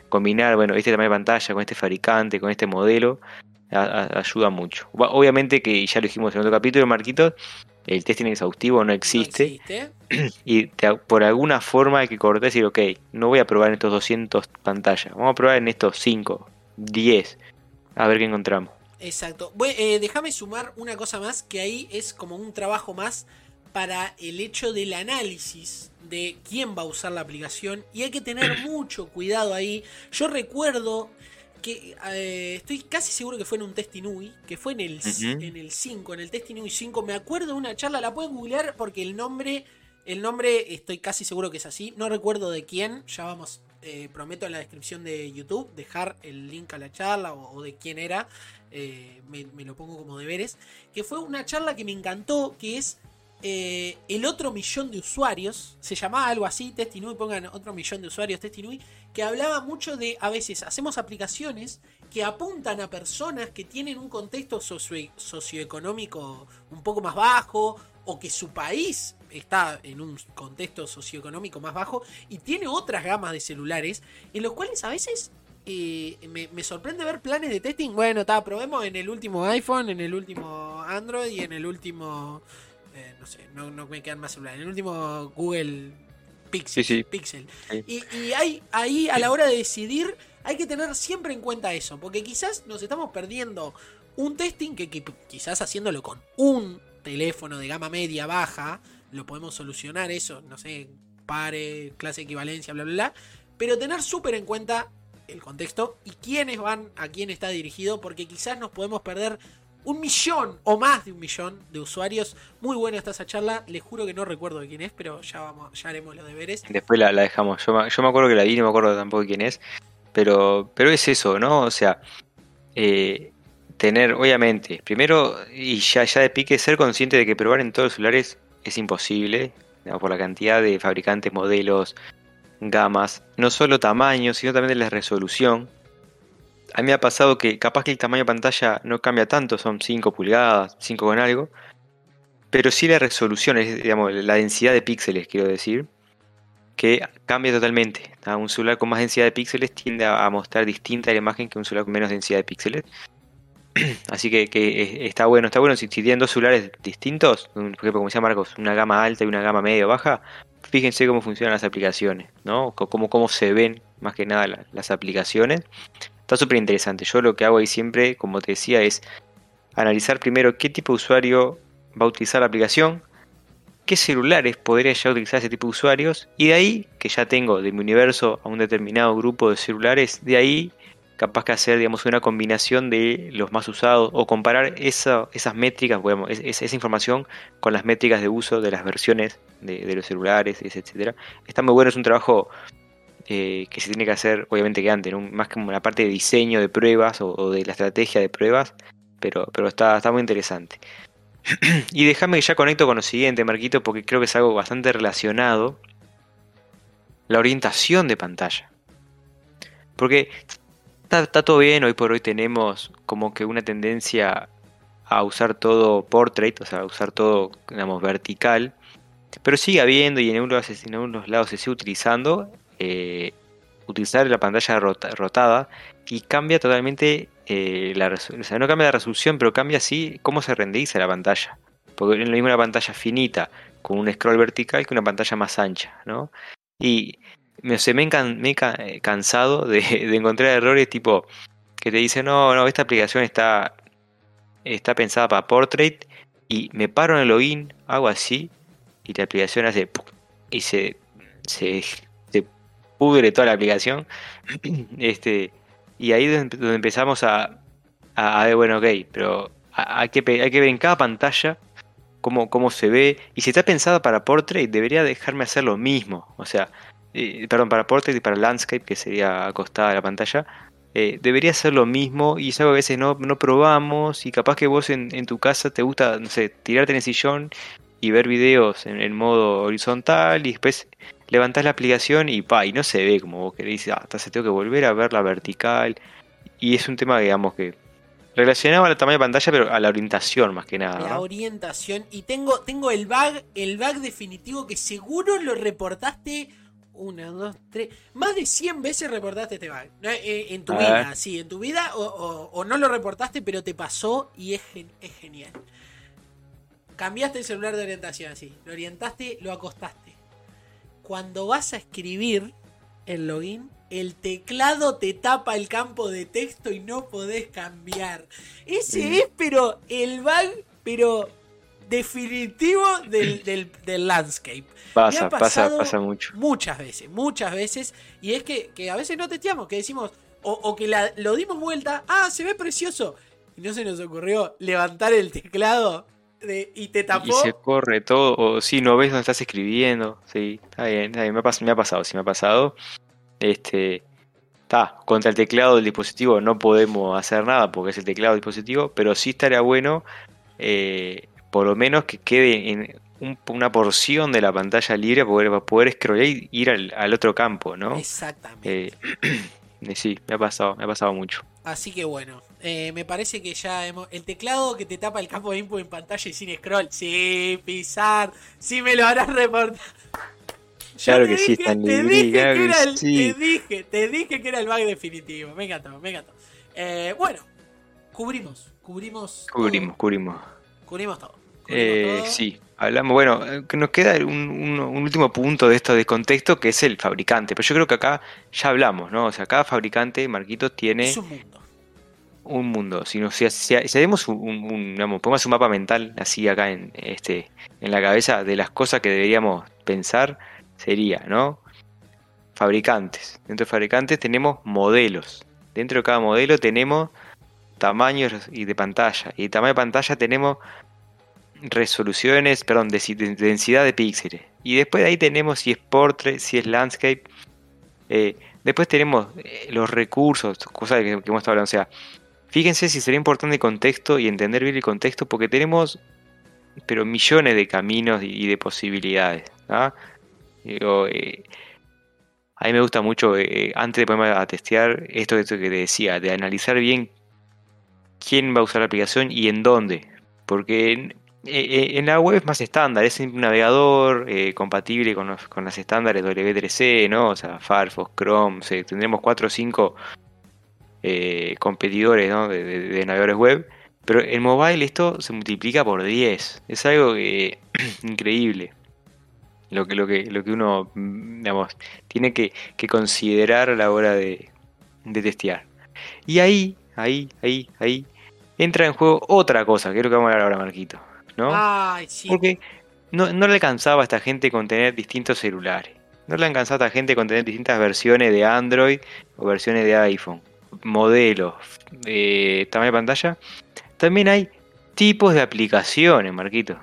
Combinar, bueno, este tamaño de pantalla con este fabricante, con este modelo, ayuda mucho. Obviamente que ya lo dijimos en otro capítulo, Marquitos, el testing exhaustivo no existe. Y por alguna forma hay que cortar y decir, ok, no voy a probar en estos 200 pantallas, vamos a probar en estos 5, 10, a ver qué encontramos. Exacto. Eh, déjame sumar una cosa más, que ahí es como un trabajo más para el hecho del análisis de quién va a usar la aplicación y hay que tener mucho cuidado ahí. Yo recuerdo que eh, estoy casi seguro que fue en un Testinui, que fue en el, en el 5, en el Testinui 5. Me acuerdo de una charla, la pueden googlear porque el nombre, el nombre estoy casi seguro que es así. No recuerdo de quién, ya vamos, eh, prometo en la descripción de YouTube dejar el link a la charla o, de quién era. Eh, me, me, lo pongo como deberes. Que fue una charla que me encantó, que es eh, el otro millón de usuarios, se llamaba algo así, Testinui, pongan otro millón de usuarios, Testinui, que hablaba mucho de, a veces hacemos aplicaciones que apuntan a personas que tienen un contexto socioeconómico un poco más bajo, o que su país está en un contexto socioeconómico más bajo, y tiene otras gamas de celulares, en los cuales a veces eh, me, me, sorprende ver planes de testing. Bueno, está, probemos en el último iPhone, en el último Android y en el último eh, no sé, no, me quedan más celulares. El último Google Pixel. Pixel. Y, hay, ahí a la hora de decidir hay que tener siempre en cuenta eso, porque quizás nos estamos perdiendo un testing que, quizás haciéndolo con un teléfono de gama media baja, lo podemos solucionar eso, no sé, pare, clase de equivalencia, bla, bla, bla, pero tener súper en cuenta el contexto y quiénes van a quién está dirigido, porque quizás nos podemos perder un millón o más de un millón de usuarios. Muy buena está esa charla. Les juro que no recuerdo quién es, pero ya vamos, ya haremos los deberes. Después la, dejamos. Yo, me acuerdo que la vi, no me acuerdo tampoco de quién es. Pero, pero es eso, ¿no? O sea, eh, tener, obviamente, primero, y ya, ya de pique, ser consciente de que probar en todos los celulares es imposible, por la cantidad de fabricantes, modelos, gamas, no solo tamaño, sino también de la resolución a mí me ha pasado que capaz que el tamaño de pantalla no cambia tanto, son 5 pulgadas, 5 con algo, pero sí la resolución, es, digamos, la densidad de píxeles, quiero decir, que cambia totalmente. Un celular con más densidad de píxeles tiende a, mostrar distinta la imagen que un celular con menos densidad de píxeles. Así que, está bueno, está bueno si, tienen dos celulares distintos, por ejemplo, como decía Marcos, una gama alta y una gama media o baja, fíjense cómo funcionan las aplicaciones, ¿no? Cómo, cómo se ven más que nada las aplicaciones. Está súper interesante. Yo lo que hago ahí siempre, como te decía, es analizar primero qué tipo de usuario va a utilizar la aplicación, qué celulares podría ya utilizar ese tipo de usuarios, y de ahí, que ya tengo de mi universo a un determinado grupo de celulares, de ahí capaz que hacer digamos, una combinación de los más usados o comparar esa, esas métricas, esa información con las métricas de uso de las versiones de, de los celulares, etc. Está muy bueno, es un trabajo eh, que se tiene que hacer, obviamente que antes, más como la parte de diseño de pruebas o, de la estrategia de pruebas, pero, pero está, está muy interesante. y déjame que ya conecto con lo siguiente, Marquito, porque creo que es algo bastante relacionado. La orientación de pantalla. Porque está, todo bien, hoy por hoy tenemos como que una tendencia a usar todo portrait, o sea, a usar todo, digamos, vertical. Pero sigue habiendo y en algunos, en algunos lados se sigue utilizando eh, utilizar la pantalla rotada y cambia totalmente eh, la resolución. O no cambia la resolución, pero cambia así cómo se renderiza la pantalla. Porque es lo mismo una pantalla finita con un scroll vertical que una pantalla más ancha, ¿no? Y me, se me, he cansado de, encontrar errores tipo que te dicen, no, no, esta aplicación está, está pensada para portrait y me paro en el login, hago así y la aplicación hace y se, pudre toda la aplicación. este Y ahí es donde empezamos a, a, ver, bueno, ok, pero hay que, hay que ver en cada pantalla cómo, cómo se ve. Y si está pensada para portrait, debería dejarme hacer lo mismo. O sea, eh, perdón, para portrait y para landscape, que sería acostada la pantalla. Eh, debería ser lo mismo y es algo que a veces no, no probamos y capaz que vos en, en, tu casa te gusta, no sé, tirarte en el sillón y ver videos en, el modo horizontal y después levantás la aplicación y pa, y no se ve como vos querés, ah, se tengo que volver a ver la vertical y es un tema digamos que relacionado al tamaño de pantalla pero a la orientación más que nada. La orientación y tengo tengo el bug, el bug definitivo que seguro lo reportaste una, dos, tres, más de 100 veces reportaste este bug. Eh, en tu vida, sí, en tu vida, o, no lo reportaste, pero te pasó y es, es genial. Cambiaste el celular de orientación así, lo orientaste, lo acostaste. Cuando vas a escribir el login, el teclado te tapa el campo de texto y no podés cambiar. Ese es, pero el bug, pero definitivo del, del, landscape. Pasa, pasa, pasa mucho. Muchas veces, muchas veces. Y es que, a veces no testeamos, que decimos, o, que lo dimos vuelta, ah, se ve precioso. Y no se nos ocurrió levantar el teclado y te tapó. Y se corre todo, o si no ves dónde estás escribiendo. Sí, está bien, está bien. Me, ha, me ha pasado, sí me ha pasado. Este. Está, contra el teclado del dispositivo no podemos hacer nada porque es el teclado del dispositivo, pero sí estaría bueno eh, por lo menos que quede en una porción de la pantalla libre para poder, poder scrollar y ir al, otro campo, ¿no? Exactamente. Eh, sí, me ha pasado, me ha pasado mucho. Así que bueno, eh, me parece que ya hemos. El teclado que te tapa el campo de input en pantalla y sin scroll. Sí, pisar. Sí, me lo harás reportar. Claro que sí, está te dije, que era el, te dije, te dije que era el bug definitivo. Me encantó, me encantó. Eh, bueno, cubrimos, cubrimos. Cubrimos, cubrimos. Cubrimos todo. Eh, sí, hablamos, bueno, eh, nos queda un, último punto de esto de contexto que es el fabricante, pero yo creo que acá ya hablamos, ¿no? O sea, cada fabricante, Marquito, tiene un mundo. Un mundo. Si, si, si, hacemos un, digamos, pongamos un mapa mental así acá en, este, en la cabeza de las cosas que deberíamos pensar, sería, ¿no? Fabricantes. Dentro de fabricantes tenemos modelos. Dentro de cada modelo tenemos tamaños y de pantalla. Y de tamaño de pantalla tenemos resoluciones, perdón, de, densidad de píxeles. Y después de ahí tenemos si es portrait, si es landscape. Eh, después tenemos eh, los recursos, cosas que, hemos estado hablando. O sea, fíjense si sería importante el contexto y entender bien el contexto, porque tenemos pero millones de caminos y, de posibilidades. Eh, a mí me gusta mucho, antes de ponerme a testear, esto, esto que te decía, de analizar bien quién va a usar la aplicación y en dónde. Porque eh, eh, en la web es más estándar, es un navegador eh, compatible con, los, con las estándares W3C, ¿no? O sea, Firefox, Chrome, tendremos 4 o 5 competidores de, navegadores web. Pero en mobile esto se multiplica por 10. Es algo increíble. Lo que, lo, que, lo que uno mm, digamos, tiene que, considerar a la hora de, de testear. Y ahí, ahí, ahí, ahí, entra en juego otra cosa, que es lo que vamos a hablar ahora, Marquito. Porque no, le alcanzaba a esta gente con tener distintos celulares. No le alcanzaba a esta gente con tener distintas versiones de Android o versiones de iPhone. Modelos, eh, tamaño de pantalla. También hay tipos de aplicaciones, Marquito.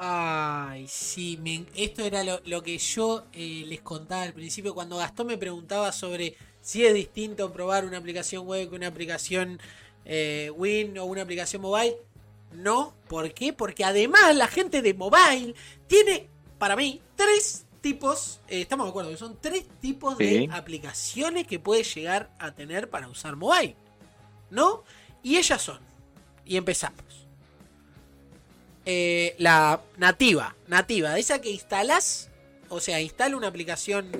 Ay, sí, esto era lo, que yo eh, les contaba al principio cuando Gastón me preguntaba sobre si es distinto probar una aplicación web que una aplicación eh, Win o una aplicación mobile. No, ¿por qué? Porque además la gente de mobile tiene, para mí, tres tipos, eh, estamos de acuerdo, que son tres tipos de aplicaciones que puede llegar a tener para usar mobile. ¿No? Y ellas son, y empezamos. Eh, la nativa, nativa, esa que instalas, o sea, instala una aplicación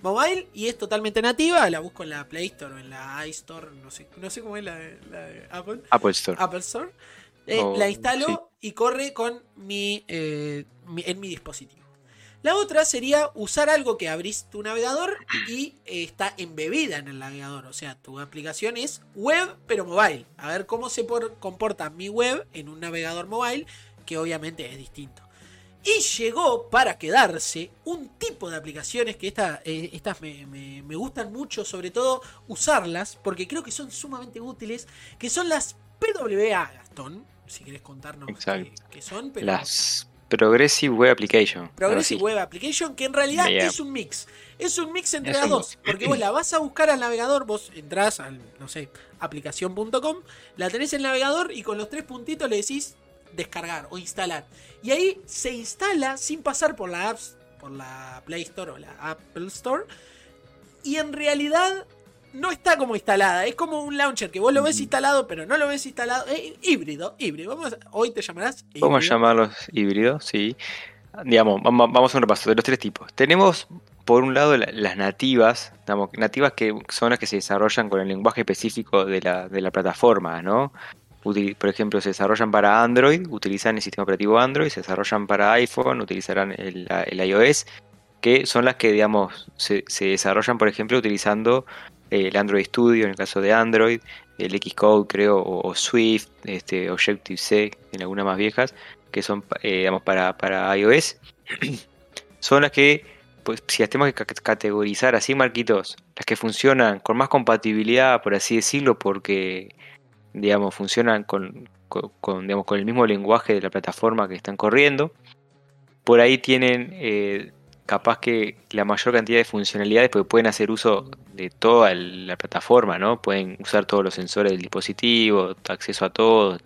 mobile y es totalmente nativa. La busco en la Play Store o en la iStore, no sé, no sé cómo es la, de Apple. Apple Store. Apple Store. Eh, Oh, la instalo sí. y corre con mi, mi- en mi dispositivo. La otra sería usar algo que abrís tu navegador y eh, está embebida en el navegador. O sea, tu aplicación es web pero mobile. A ver cómo se por- comporta mi web en un navegador mobile que obviamente es distinto. Y llegó para quedarse un tipo de aplicaciones que esta- eh, estas me, me- me gustan mucho, sobre todo usarlas, porque creo que son sumamente útiles, que son las PWA, Gastón. Si querés contarnos qué son, pero... Las Progressive Web Application. Progressive. Web Application, que en realidad Yeah. es un mix. Es un mix entre Es las dos. mix. Porque vos la vas a buscar al navegador, vos entrás al, no sé, aplicación.com, la tenés en el navegador y con los tres puntitos le decís descargar o instalar. Y ahí se instala sin pasar por la apps, por la Play Store o la Apple Store. Y en realidad no está como instalada. Es como un launcher que vos lo ves Mm. instalado, pero no lo ves instalado. Es híbrido, híbrido. Vamos a- hoy te llamarás Vamos a híbrido. llamarlos híbridos, sí. Digamos, vamos, a un repaso de los tres tipos. Tenemos, por un lado, la- las nativas, digamos, nativas que son las que se desarrollan con el lenguaje específico de la, de la plataforma, ¿no? Por ejemplo, se desarrollan para Android, utilizan el sistema operativo Android, se desarrollan para iPhone, utilizarán el, el iOS, que son las que, digamos, se, se desarrollan, por ejemplo, utilizando el Android Studio en el caso de Android, el Xcode, creo, o, Swift, este, Objective-C, en algunas más viejas, que son, eh, digamos, para, para iOS. son las que, pues, si las tenemos que ca- categorizar así, Marquitos, las que funcionan con más compatibilidad, por así decirlo, porque, digamos, funcionan con, con, con, digamos, con el mismo lenguaje de la plataforma que están corriendo. Por ahí tienen eh, capaz que la mayor cantidad de funcionalidades, porque pueden hacer uso de toda la plataforma, ¿no? Pueden usar todos los sensores del dispositivo, acceso a todo.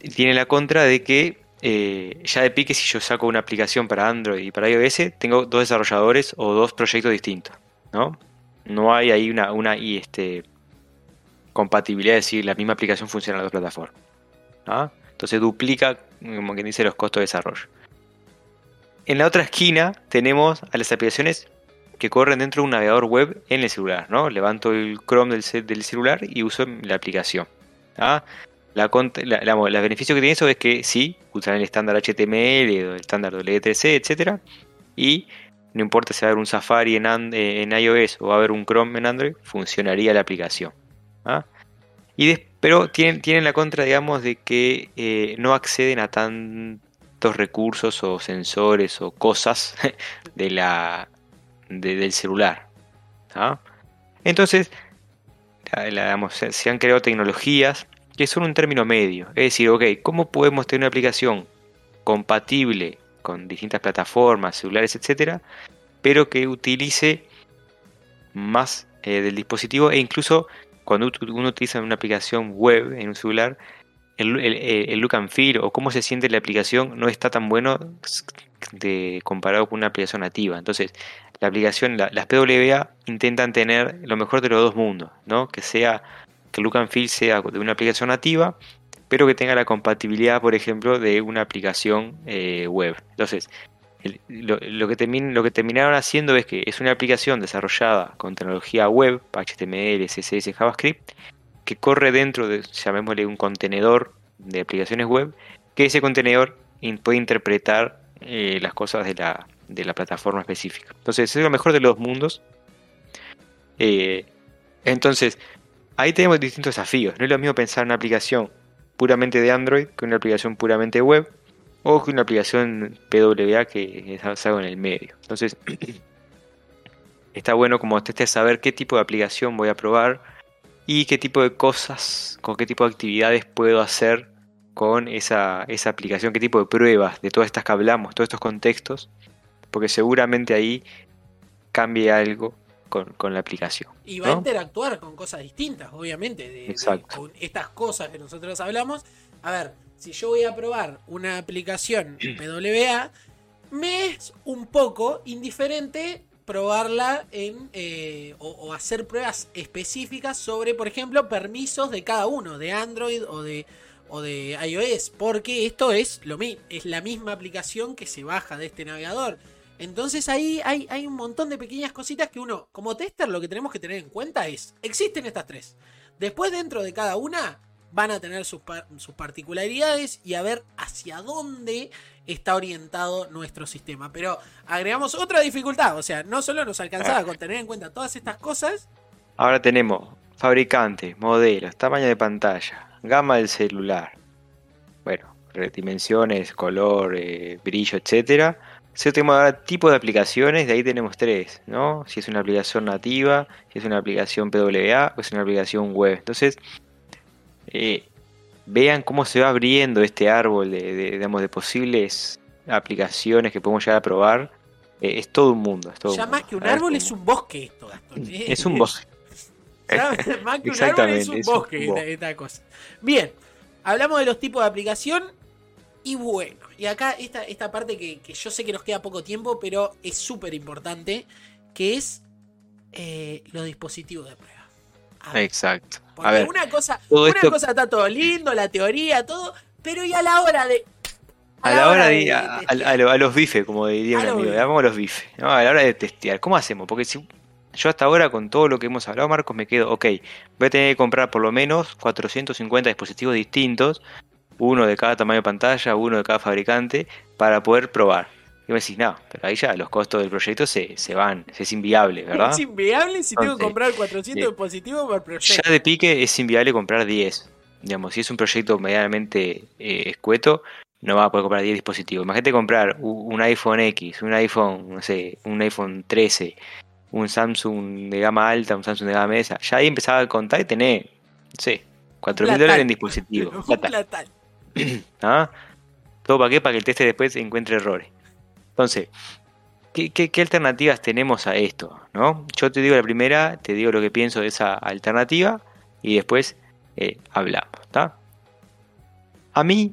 Y Tiene la contra de que eh, ya de pique si yo saco una aplicación para Android y para iOS, tengo dos desarrolladores o dos proyectos distintos, ¿no? No hay ahí una, una este, compatibilidad de decir la misma aplicación funciona en las dos plataformas. Entonces duplica, como quien dice, los costos de desarrollo. En la otra esquina tenemos a las aplicaciones que corren dentro de un navegador web en el celular, ¿no? Levanto el Chrome del, ce- del celular y uso la aplicación. ¿ah? La, cont- la, la- el beneficio que tiene eso es que sí, usan el estándar HTML, el estándar W3C, etcétera, y no importa si va a haber un Safari en, iOS o va a haber un Chrome en Android, funcionaría la aplicación. ¿ah? Y pero tienen, tienen la contra, digamos, de que eh, no acceden a recursos o sensores o cosas de la, de- del celular. Entonces, se, han creado tecnologías que son un término medio. Es decir, ok, ¿cómo podemos tener una aplicación compatible con distintas plataformas, celulares, etcétera, pero que utilice más eh, del dispositivo e incluso cuando uno utiliza una aplicación web en un celular, el, el- el look and feel o cómo se siente la aplicación no está tan bueno de, comparado con una aplicación nativa. Entonces, la aplicación, la- las PWA intentan tener lo mejor de los dos mundos, ¿no? Que sea que el look and feel sea de una aplicación nativa, pero que tenga la compatibilidad, por ejemplo, de una aplicación eh, web. Entonces, lo, lo que termin- lo que terminaron haciendo es que es una aplicación desarrollada con tecnología web, HTML, CSS, JavaScript, que corre dentro de, llamémosle, un contenedor de aplicaciones web, que ese contenedor puede interpretar eh, las cosas de la, de la plataforma específica. Entonces, es lo mejor de los mundos. Eh, entonces, ahí tenemos distintos desafíos. No es lo mismo pensar en una aplicación puramente de Android que una aplicación puramente web o que una aplicación PWA que es algo en el medio. Entonces, está bueno como testé saber qué tipo de aplicación voy a probar y qué tipo de cosas, con qué tipo de actividades puedo hacer con esa, esa aplicación, qué tipo de pruebas de todas estas que hablamos, todos estos contextos, porque seguramente ahí cambie algo con, con la aplicación. Y va a interactuar con cosas distintas, obviamente. De, con estas cosas que nosotros hablamos. A ver, si yo voy a probar una aplicación PWA, me es un poco indiferente probarla en eh, o, hacer pruebas específicas sobre, por ejemplo, permisos de cada uno, de Android o de, o de iOS, porque esto es lo es la misma aplicación que se baja de este navegador. Entonces ahí hay, hay un montón de pequeñas cositas que uno, como tester, lo que tenemos que tener en cuenta es, existen estas tres. Después dentro de cada una van a tener sus, sus particularidades y a ver hacia dónde está orientado nuestro sistema. Pero agregamos otra dificultad, o sea, no solo nos alcanzaba con tener en cuenta todas estas cosas. Ahora tenemos fabricantes, modelos, tamaño de pantalla, gama del celular, bueno, dimensiones, color, eh, brillo, etcétera. Si tenemos ahora tipo de aplicaciones, de ahí tenemos tres, ¿no? Si es una aplicación nativa, si es una aplicación PWA o es una aplicación web. Entonces, eh, vean cómo se va abriendo este árbol de, digamos, de posibles aplicaciones que podemos llegar a probar. Eh, es todo un mundo. ya más que un árbol es un bosque esto, Gastón. Es un bosque. más que un árbol es un bosque, Esta, cosa. Bien, hablamos de los tipos de aplicación. Y bueno, y acá esta, esta parte que, yo sé que nos queda poco tiempo, pero es súper importante, que es eh, los dispositivos de prueba. Exacto. Porque una cosa, una cosa está todo lindo, la teoría, todo, pero y a la hora de. A, la, hora, de. a, los bifes, como diría un amigo, llamamos los bifes. A la hora de testear, ¿cómo hacemos? Porque si yo hasta ahora, con todo lo que hemos hablado, Marcos, me quedo, ok, voy a tener que comprar por lo menos 450 dispositivos distintos uno de cada tamaño de pantalla, uno de cada fabricante, para poder probar. Y me decís, no, pero ahí ya los costos del proyecto se, se van, es inviable, ¿verdad? Es inviable si tengo que comprar 400 dispositivos por proyecto. Ya de pique es inviable comprar 10. Digamos, si es un proyecto medianamente eh, escueto, no vas a poder comprar 10 dispositivos. Imagínate comprar un iPhone X, un iPhone, no sé, un iPhone 13, un Samsung de gama alta, un Samsung de gama mesa. Ya ahí empezaba a contar y tener, no sé, 4 mil dólares en dispositivos. ¿Ah? ¿Todo para qué? Para que el teste después encuentre errores. Entonces, ¿qué, alternativas tenemos a esto? ¿no? Yo te digo la primera, te digo lo que pienso de esa alternativa y después eh, hablamos. A mí,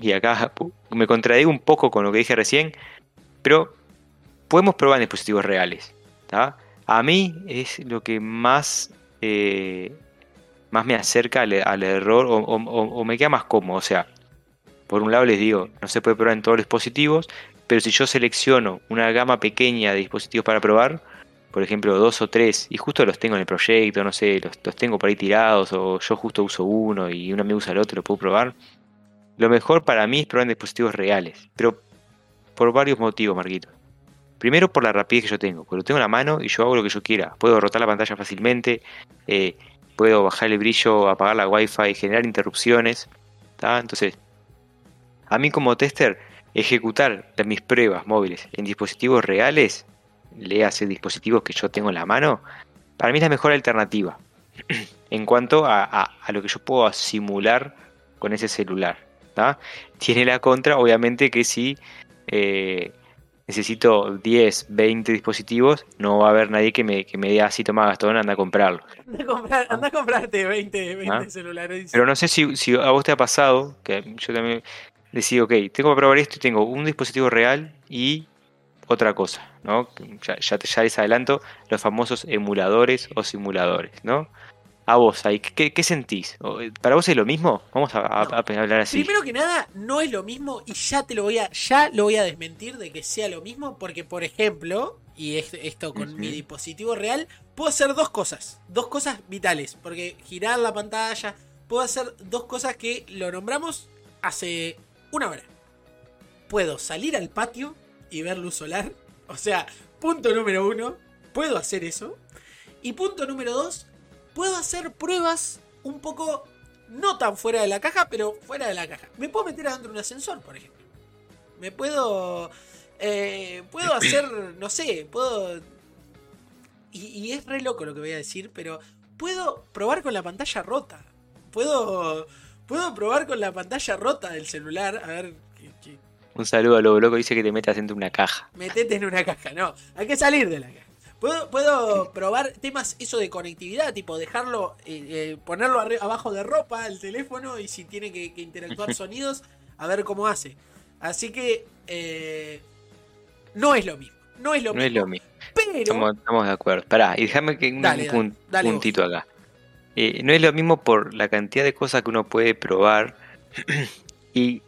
y acá me contradigo un poco con lo que dije recién, pero podemos probar en dispositivos reales. A mí es lo que más eh, más me acerca al, error o, me queda más cómodo. O sea, por un lado les digo, no se puede probar en todos los dispositivos, pero si yo selecciono una gama pequeña de dispositivos para probar, por ejemplo dos o tres, y justo los tengo en el proyecto, no sé, los, tengo por ahí tirados, o yo justo uso uno y uno me usa el otro, lo puedo probar. Lo mejor para mí es probar en dispositivos reales, pero por varios motivos, Marquito. Primero por la rapidez que yo tengo, porque lo tengo en la mano y yo hago lo que yo quiera. Puedo rotar la pantalla fácilmente, eh, puedo bajar el brillo, apagar la wifi, generar interrupciones. Entonces, a mí como tester, ejecutar mis pruebas móviles en dispositivos reales, le hace dispositivos que yo tengo en la mano, para mí es la mejor alternativa en cuanto a, lo que yo puedo simular con ese celular. Tiene la contra, obviamente, que si eh, necesito 10, 20 dispositivos, no va a haber nadie que me, que me diga así, toma Gastón, anda a comprarlo. Anda a, comprarte 20, 20 ¿Ah? celulares. Pero no sé si, si, a vos te ha pasado, que yo también decido, ok, tengo que probar esto y tengo un dispositivo real y otra cosa, ¿no? Ya, ya, ya les adelanto, los famosos emuladores o simuladores, ¿no? a vos ahí, ¿qué, sentís? Eh, ¿Para vos es lo mismo? Vamos a, hablar así. Primero que nada, no es lo mismo y ya te lo voy a, ya lo voy a desmentir de que sea lo mismo, porque por ejemplo, y esto con mi dispositivo real, puedo hacer dos cosas, dos cosas vitales, porque girar la pantalla, puedo hacer dos cosas que lo nombramos hace una hora. Puedo salir al patio y ver luz solar, o sea, punto número uno, puedo hacer eso. Y punto número dos, puedo hacer pruebas un poco no tan fuera de la caja, pero fuera de la caja. Me puedo meter adentro de un ascensor, por ejemplo. Me puedo. Eh, puedo hacer. No sé, puedo. Y, es re loco lo que voy a decir, pero puedo probar con la pantalla rota. Puedo. Puedo probar con la pantalla rota del celular. A ver. Un saludo a lo loco, dice que te metas dentro de una caja. Metete en una caja, no. Hay que salir de la caja. Puedo, probar temas eso de conectividad, tipo dejarlo, eh, eh, ponerlo abajo de ropa el teléfono y si tiene que, interactuar sonidos, a ver cómo hace. Así que eh, no es lo mismo. No es lo no mismo. Es lo mismo. Pero... Estamos, de acuerdo. Pará, y déjame que un puntito acá. No es lo mismo por la cantidad de cosas que uno puede probar. y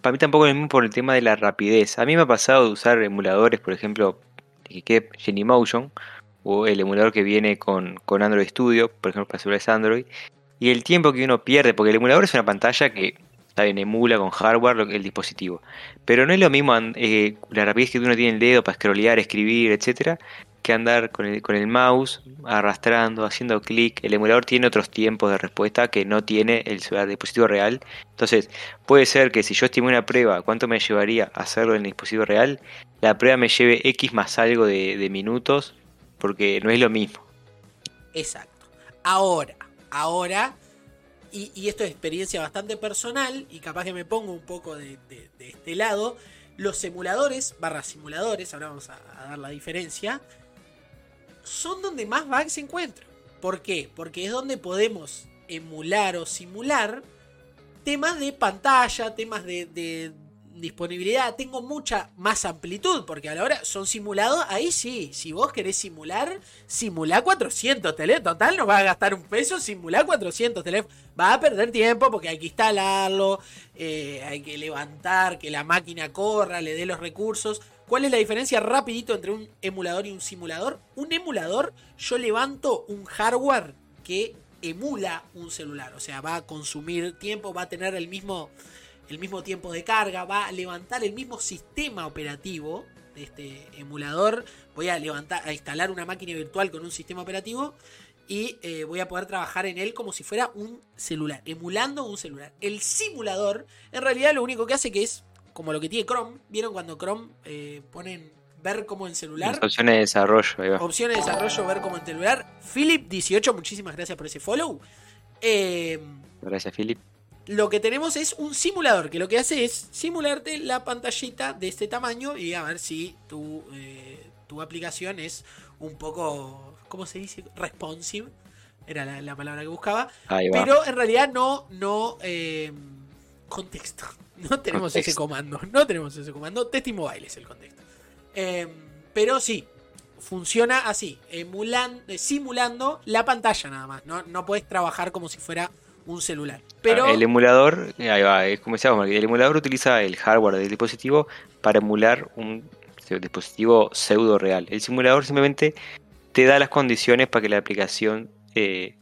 para mí tampoco es lo mismo por el tema de la rapidez. A mí me ha pasado de usar emuladores, por ejemplo, que Genymotion, o el emulador que viene con, con Android Studio, por ejemplo, para celulares Android, y el tiempo que uno pierde, porque el emulador es una pantalla que está emula con hardware el dispositivo. Pero no es lo mismo eh, la rapidez que uno tiene el dedo para scrollear, escribir, etcétera, que andar con el, con el mouse arrastrando, haciendo clic. El emulador tiene otros tiempos de respuesta que no tiene el, dispositivo real. Entonces, puede ser que si yo estime una prueba, ¿cuánto me llevaría hacerlo en el dispositivo real? La prueba me lleve X más algo de, minutos, porque no es lo mismo. Exacto. Ahora, ahora, y, esto es experiencia bastante personal, y capaz que me pongo un poco de, este lado, los emuladores, barra simuladores, ahora vamos a dar la diferencia, son donde más bugs se encuentran. ¿Por qué? Porque es donde podemos emular o simular temas de pantalla, temas de, disponibilidad. Tengo mucha más amplitud, porque a la hora son simulados, ahí sí, si vos querés simular, simulá 400 teléfonos. Total, no va a gastar un peso, simular 400 teléfonos. Va a perder tiempo porque hay que instalarlo, eh, hay que levantar, que la máquina corra, le dé los recursos. ¿Cuál es la diferencia rapidito entre un emulador y un simulador? Un emulador, yo levanto un hardware que emula un celular. O sea, va a consumir tiempo, va a tener el mismo, el mismo tiempo de carga, va a levantar el mismo sistema operativo de este emulador. Voy a levantar, a instalar una máquina virtual con un sistema operativo y eh, voy a poder trabajar en él como si fuera un celular, emulando un celular. El simulador, en realidad, lo único que hace que es como lo que tiene Chrome. ¿Vieron cuando Chrome eh, ponen ver como en celular? opciones de desarrollo, Opciones de desarrollo, ver como en celular. Philip18, muchísimas gracias por ese follow. Eh, gracias, Philip. Lo que tenemos es un simulador que lo que hace es simularte la pantallita de este tamaño y a ver si tu, eh, tu aplicación es un poco, ¿cómo se dice? Responsive. Era la, palabra que buscaba. Pero en realidad no, no contexto. No tenemos ese comando. No tenemos ese comando. Testing Mobile es el contexto. Em, pero sí, funciona así, emulan, eh, simulando la pantalla nada más. No, no puedes trabajar como si fuera un celular. Pero el emulador, ahí va, es como decíamos, el emulador utiliza el hardware del dispositivo para emular un dispositivo pseudo real. El simulador simplemente te da las condiciones para que la aplicación eh,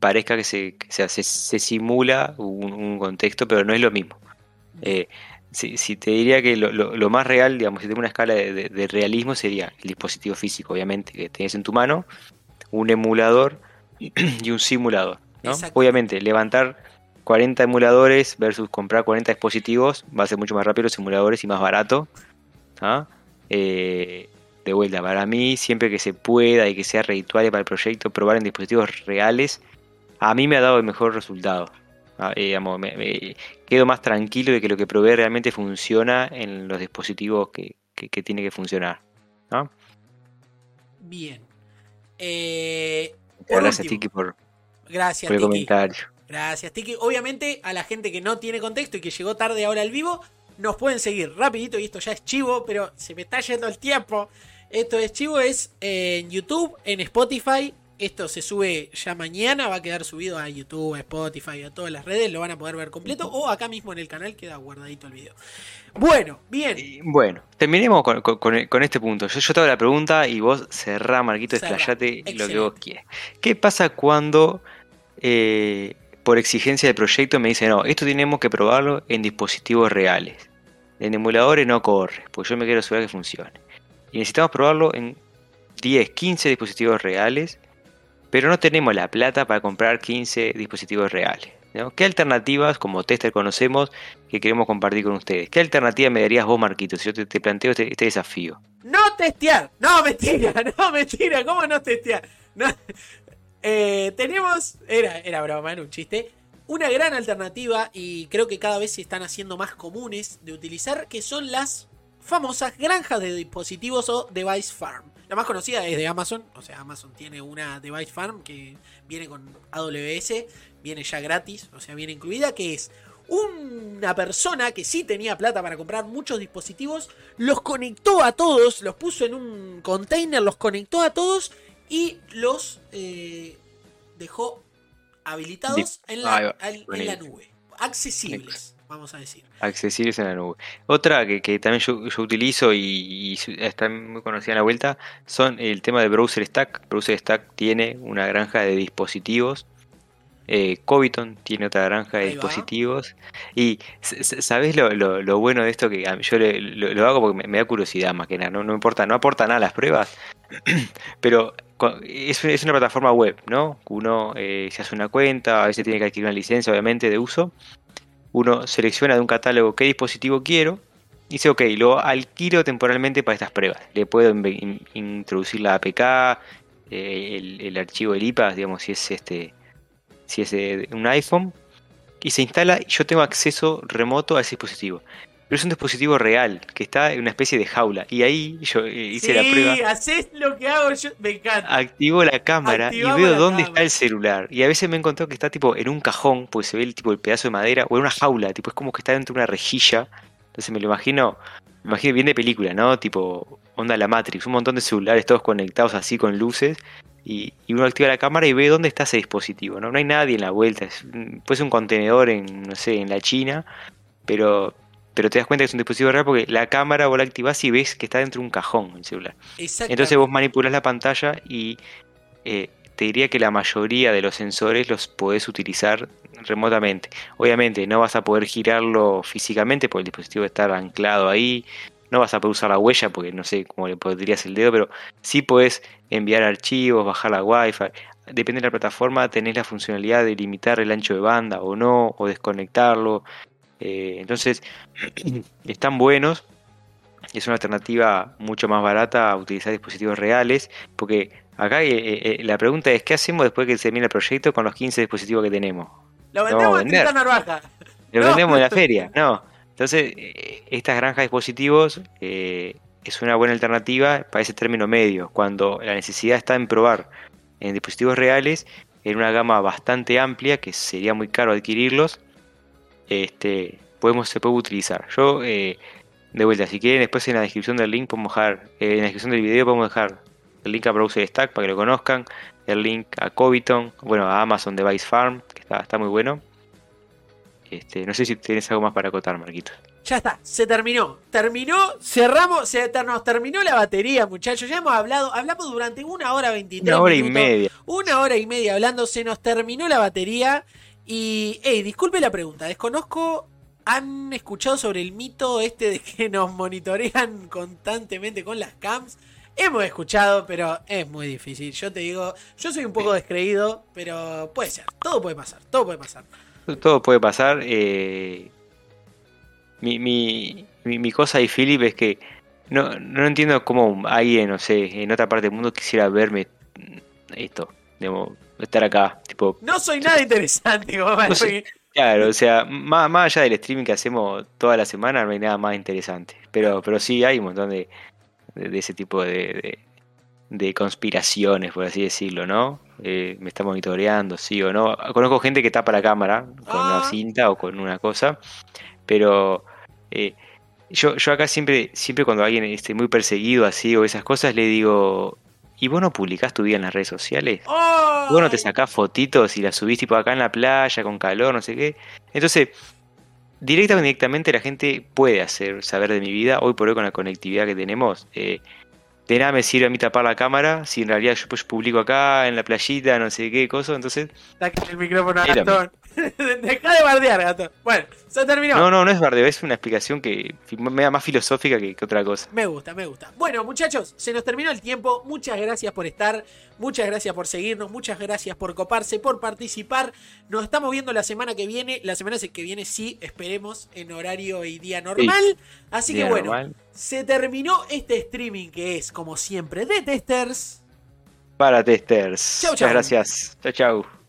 parezca que se, se, simula un, contexto, pero no es lo mismo. Eh, si, te diría que lo, más real, digamos, si tengo una escala de, realismo, sería el dispositivo físico, obviamente, que tienes en tu mano, un emulador y un simulador. Obviamente, levantar 40 emuladores versus comprar 40 dispositivos va a ser mucho más rápido los simuladores y más barato. Eh, de vuelta, para mí, siempre que se pueda y que sea redituable para el proyecto, probar en dispositivos reales, a mí me ha dado el mejor resultado. Ah, eh, me, quedo más tranquilo de que lo que provee realmente funciona en los dispositivos que, tiene que funcionar. Bien. Eh, gracias, Tiki, por, gracias, el comentario. Gracias, Tiki. Obviamente, a la gente que no tiene contexto y que llegó tarde ahora al vivo, nos pueden seguir rapidito. Y esto ya es chivo, pero se me está yendo el tiempo. Esto es chivo, es en YouTube, en Spotify, esto se sube ya mañana, va a quedar subido a YouTube, a Spotify, a todas las redes, lo van a poder ver completo o acá mismo en el canal queda guardadito el video. Bueno, bien. bueno, terminemos con, este punto. Yo, yo te hago la pregunta y vos cerrá, Marquito, explayate lo que vos quieras. ¿Qué pasa cuando eh, por exigencia del proyecto me dicen, no, esto tenemos que probarlo en dispositivos reales? En emuladores no corre, porque yo me quiero asegurar que funcione. Y necesitamos probarlo en 10, 15 dispositivos reales pero no tenemos la plata para comprar 15 dispositivos reales. ¿Qué alternativas como tester conocemos que queremos compartir con ustedes? ¿Qué alternativa me darías vos, Marquito, si yo te, planteo este, este, desafío? No testear, no mentira, no mentira, ¿cómo no testear? Eh, tenemos, era, era broma, era un chiste, una gran alternativa y creo que cada vez se están haciendo más comunes de utilizar, que son las famosas granjas de dispositivos o device farm. La más conocida es de Amazon, o sea, Amazon tiene una device farm que viene con AWS, viene ya gratis, o sea, viene incluida, que es una persona que sí tenía plata para comprar muchos dispositivos, los conectó a todos, los puso en un container, los conectó a todos y los eh, dejó habilitados en la, en la nube, accesibles vamos a decir. Accesibles en la nube. Otra que, que también yo, yo utilizo y, está muy conocida en la vuelta son el tema de Browser Stack. Browser Stack tiene una granja de dispositivos. Eh, Coviton tiene otra granja de Ahí va. dispositivos. Y ¿sabés lo, lo- lo bueno de esto? Que yo le- lo, lo hago porque me, me da curiosidad más que nada. No, no importa, no aporta nada a las pruebas. Pero es, es una plataforma web, ¿no? Uno eh, se hace una cuenta, a veces tiene que adquirir una licencia, obviamente, de uso. Uno selecciona de un catálogo qué dispositivo quiero. Y dice, ok, lo alquilo temporalmente para estas pruebas. Le puedo introducir la APK, eh, el, archivo del IPA, digamos, si es este si es un iPhone, y se instala y yo tengo acceso remoto a ese dispositivo. Pero es un dispositivo real, que está en una especie de jaula. Y ahí yo eh, hice la sí, prueba, haces lo que hago yo, me encanta. activo la cámara Activamos y veo dónde cámara. está el celular. Y a veces me he encontrado que está tipo en un cajón, porque se ve el tipo el pedazo de madera, o en una jaula, tipo es como que está dentro de una rejilla. Entonces me lo imagino, me imagino bien de película, ¿no? Tipo onda la Matrix, un montón de celulares todos conectados así con luces. Y, y uno activa la cámara y ve dónde está ese dispositivo, ¿no? No hay nadie en la vuelta. Es, puede ser un contenedor en, no sé, en la China, pero, pero te das cuenta que es un dispositivo real porque la cámara vos la activás y ves que está dentro de un cajón el celular. Entonces vos manipulás la pantalla y eh, te diría que la mayoría de los sensores los podés utilizar remotamente. Obviamente no vas a poder girarlo físicamente porque el dispositivo está anclado ahí. No vas a poder usar la huella porque no sé cómo le pondrías el dedo, pero sí podés enviar archivos, bajar la Wi-Fi. Depende de la plataforma, tenés la funcionalidad de limitar el ancho de banda o no, o desconectarlo. Eh, entonces, están buenos. Es una alternativa mucho más barata a utilizar dispositivos reales, porque acá eh, eh, la pregunta es, ¿qué hacemos después que se termine el proyecto con los 15 dispositivos que tenemos? lo a vendemos en vender. Tinta Narvaja. ¿Lo No. vendemos en la feria? No. Entonces, estas granjas de dispositivos es una buena alternativa para ese término medio, cuando la necesidad está en probar en dispositivos reales, en una gama bastante amplia, que sería muy caro adquirirlos, este, podemos, se puede utilizar. Yo, eh, de vuelta, si quieren, después en la descripción del link podemos dejar, eh, en la descripción del video podemos dejar el link a Browser Stack para que lo conozcan, el link a Coviton, bueno, a Amazon Device Farm, que está, está muy bueno. Este, no sé si tienes algo más para acotar, Marquito. Ya está, se terminó. Terminó, cerramos, se nos terminó la batería, muchachos. Ya hemos hablado, hablamos durante una hora 23 Una hora y media. Una hora y media hablando, se nos terminó la batería. Y, hey, disculpe la pregunta, desconozco, ¿han escuchado sobre el mito este de que nos monitorean constantemente con las cams? Hemos escuchado, pero es muy difícil. Yo te digo, yo soy un poco descreído, pero puede ser, todo puede pasar, todo puede pasar. Todo puede pasar. eh, mi, mi, mi, mi cosa y Philip es que no, no entiendo cómo alguien, no sé, en otra parte del mundo quisiera verme esto, digamos, estar acá, tipo, No soy nada interesante, como No claro, o sea, más, más allá del streaming que hacemos toda la semana, no hay nada más interesante. Pero, pero sí hay un montón de, de, de ese tipo de, de, de conspiraciones, por así decirlo, ¿no? Eh, me está monitoreando, sí o no. Conozco gente que tapa la cámara con Ah. una cinta o con una cosa, pero eh, yo, yo acá siempre, siempre cuando alguien esté muy perseguido así o esas cosas, le digo, ¿y vos no publicás tu vida en las redes sociales? ¡Oh! Vos no te sacás fotitos y las subís tipo acá en la playa con calor, no sé qué. Entonces, directa o indirectamente la gente puede hacer saber de mi vida, hoy por hoy con la conectividad que tenemos. eh, de nada me sirve a mí tapar la cámara si en realidad yo pues, publico acá en la playita, no sé qué cosa. Entonces, Saca el micrófono a Gastón. Deja de bardear, Gastón. Bueno, se terminó. no, no, no es bardeo, es una explicación que me da más filosófica que, que otra cosa. Me gusta, me gusta. Bueno, muchachos, se nos terminó el tiempo. Muchas gracias por estar. Muchas gracias por seguirnos. Muchas gracias por coparse, por participar. Nos estamos viendo la semana que viene. La semana que viene sí, esperemos, en horario y día normal. Así que bueno, normal. se terminó este streaming que es, como siempre, de testers. Para testers. Chau, chau. Muchas gracias. Chao, chau.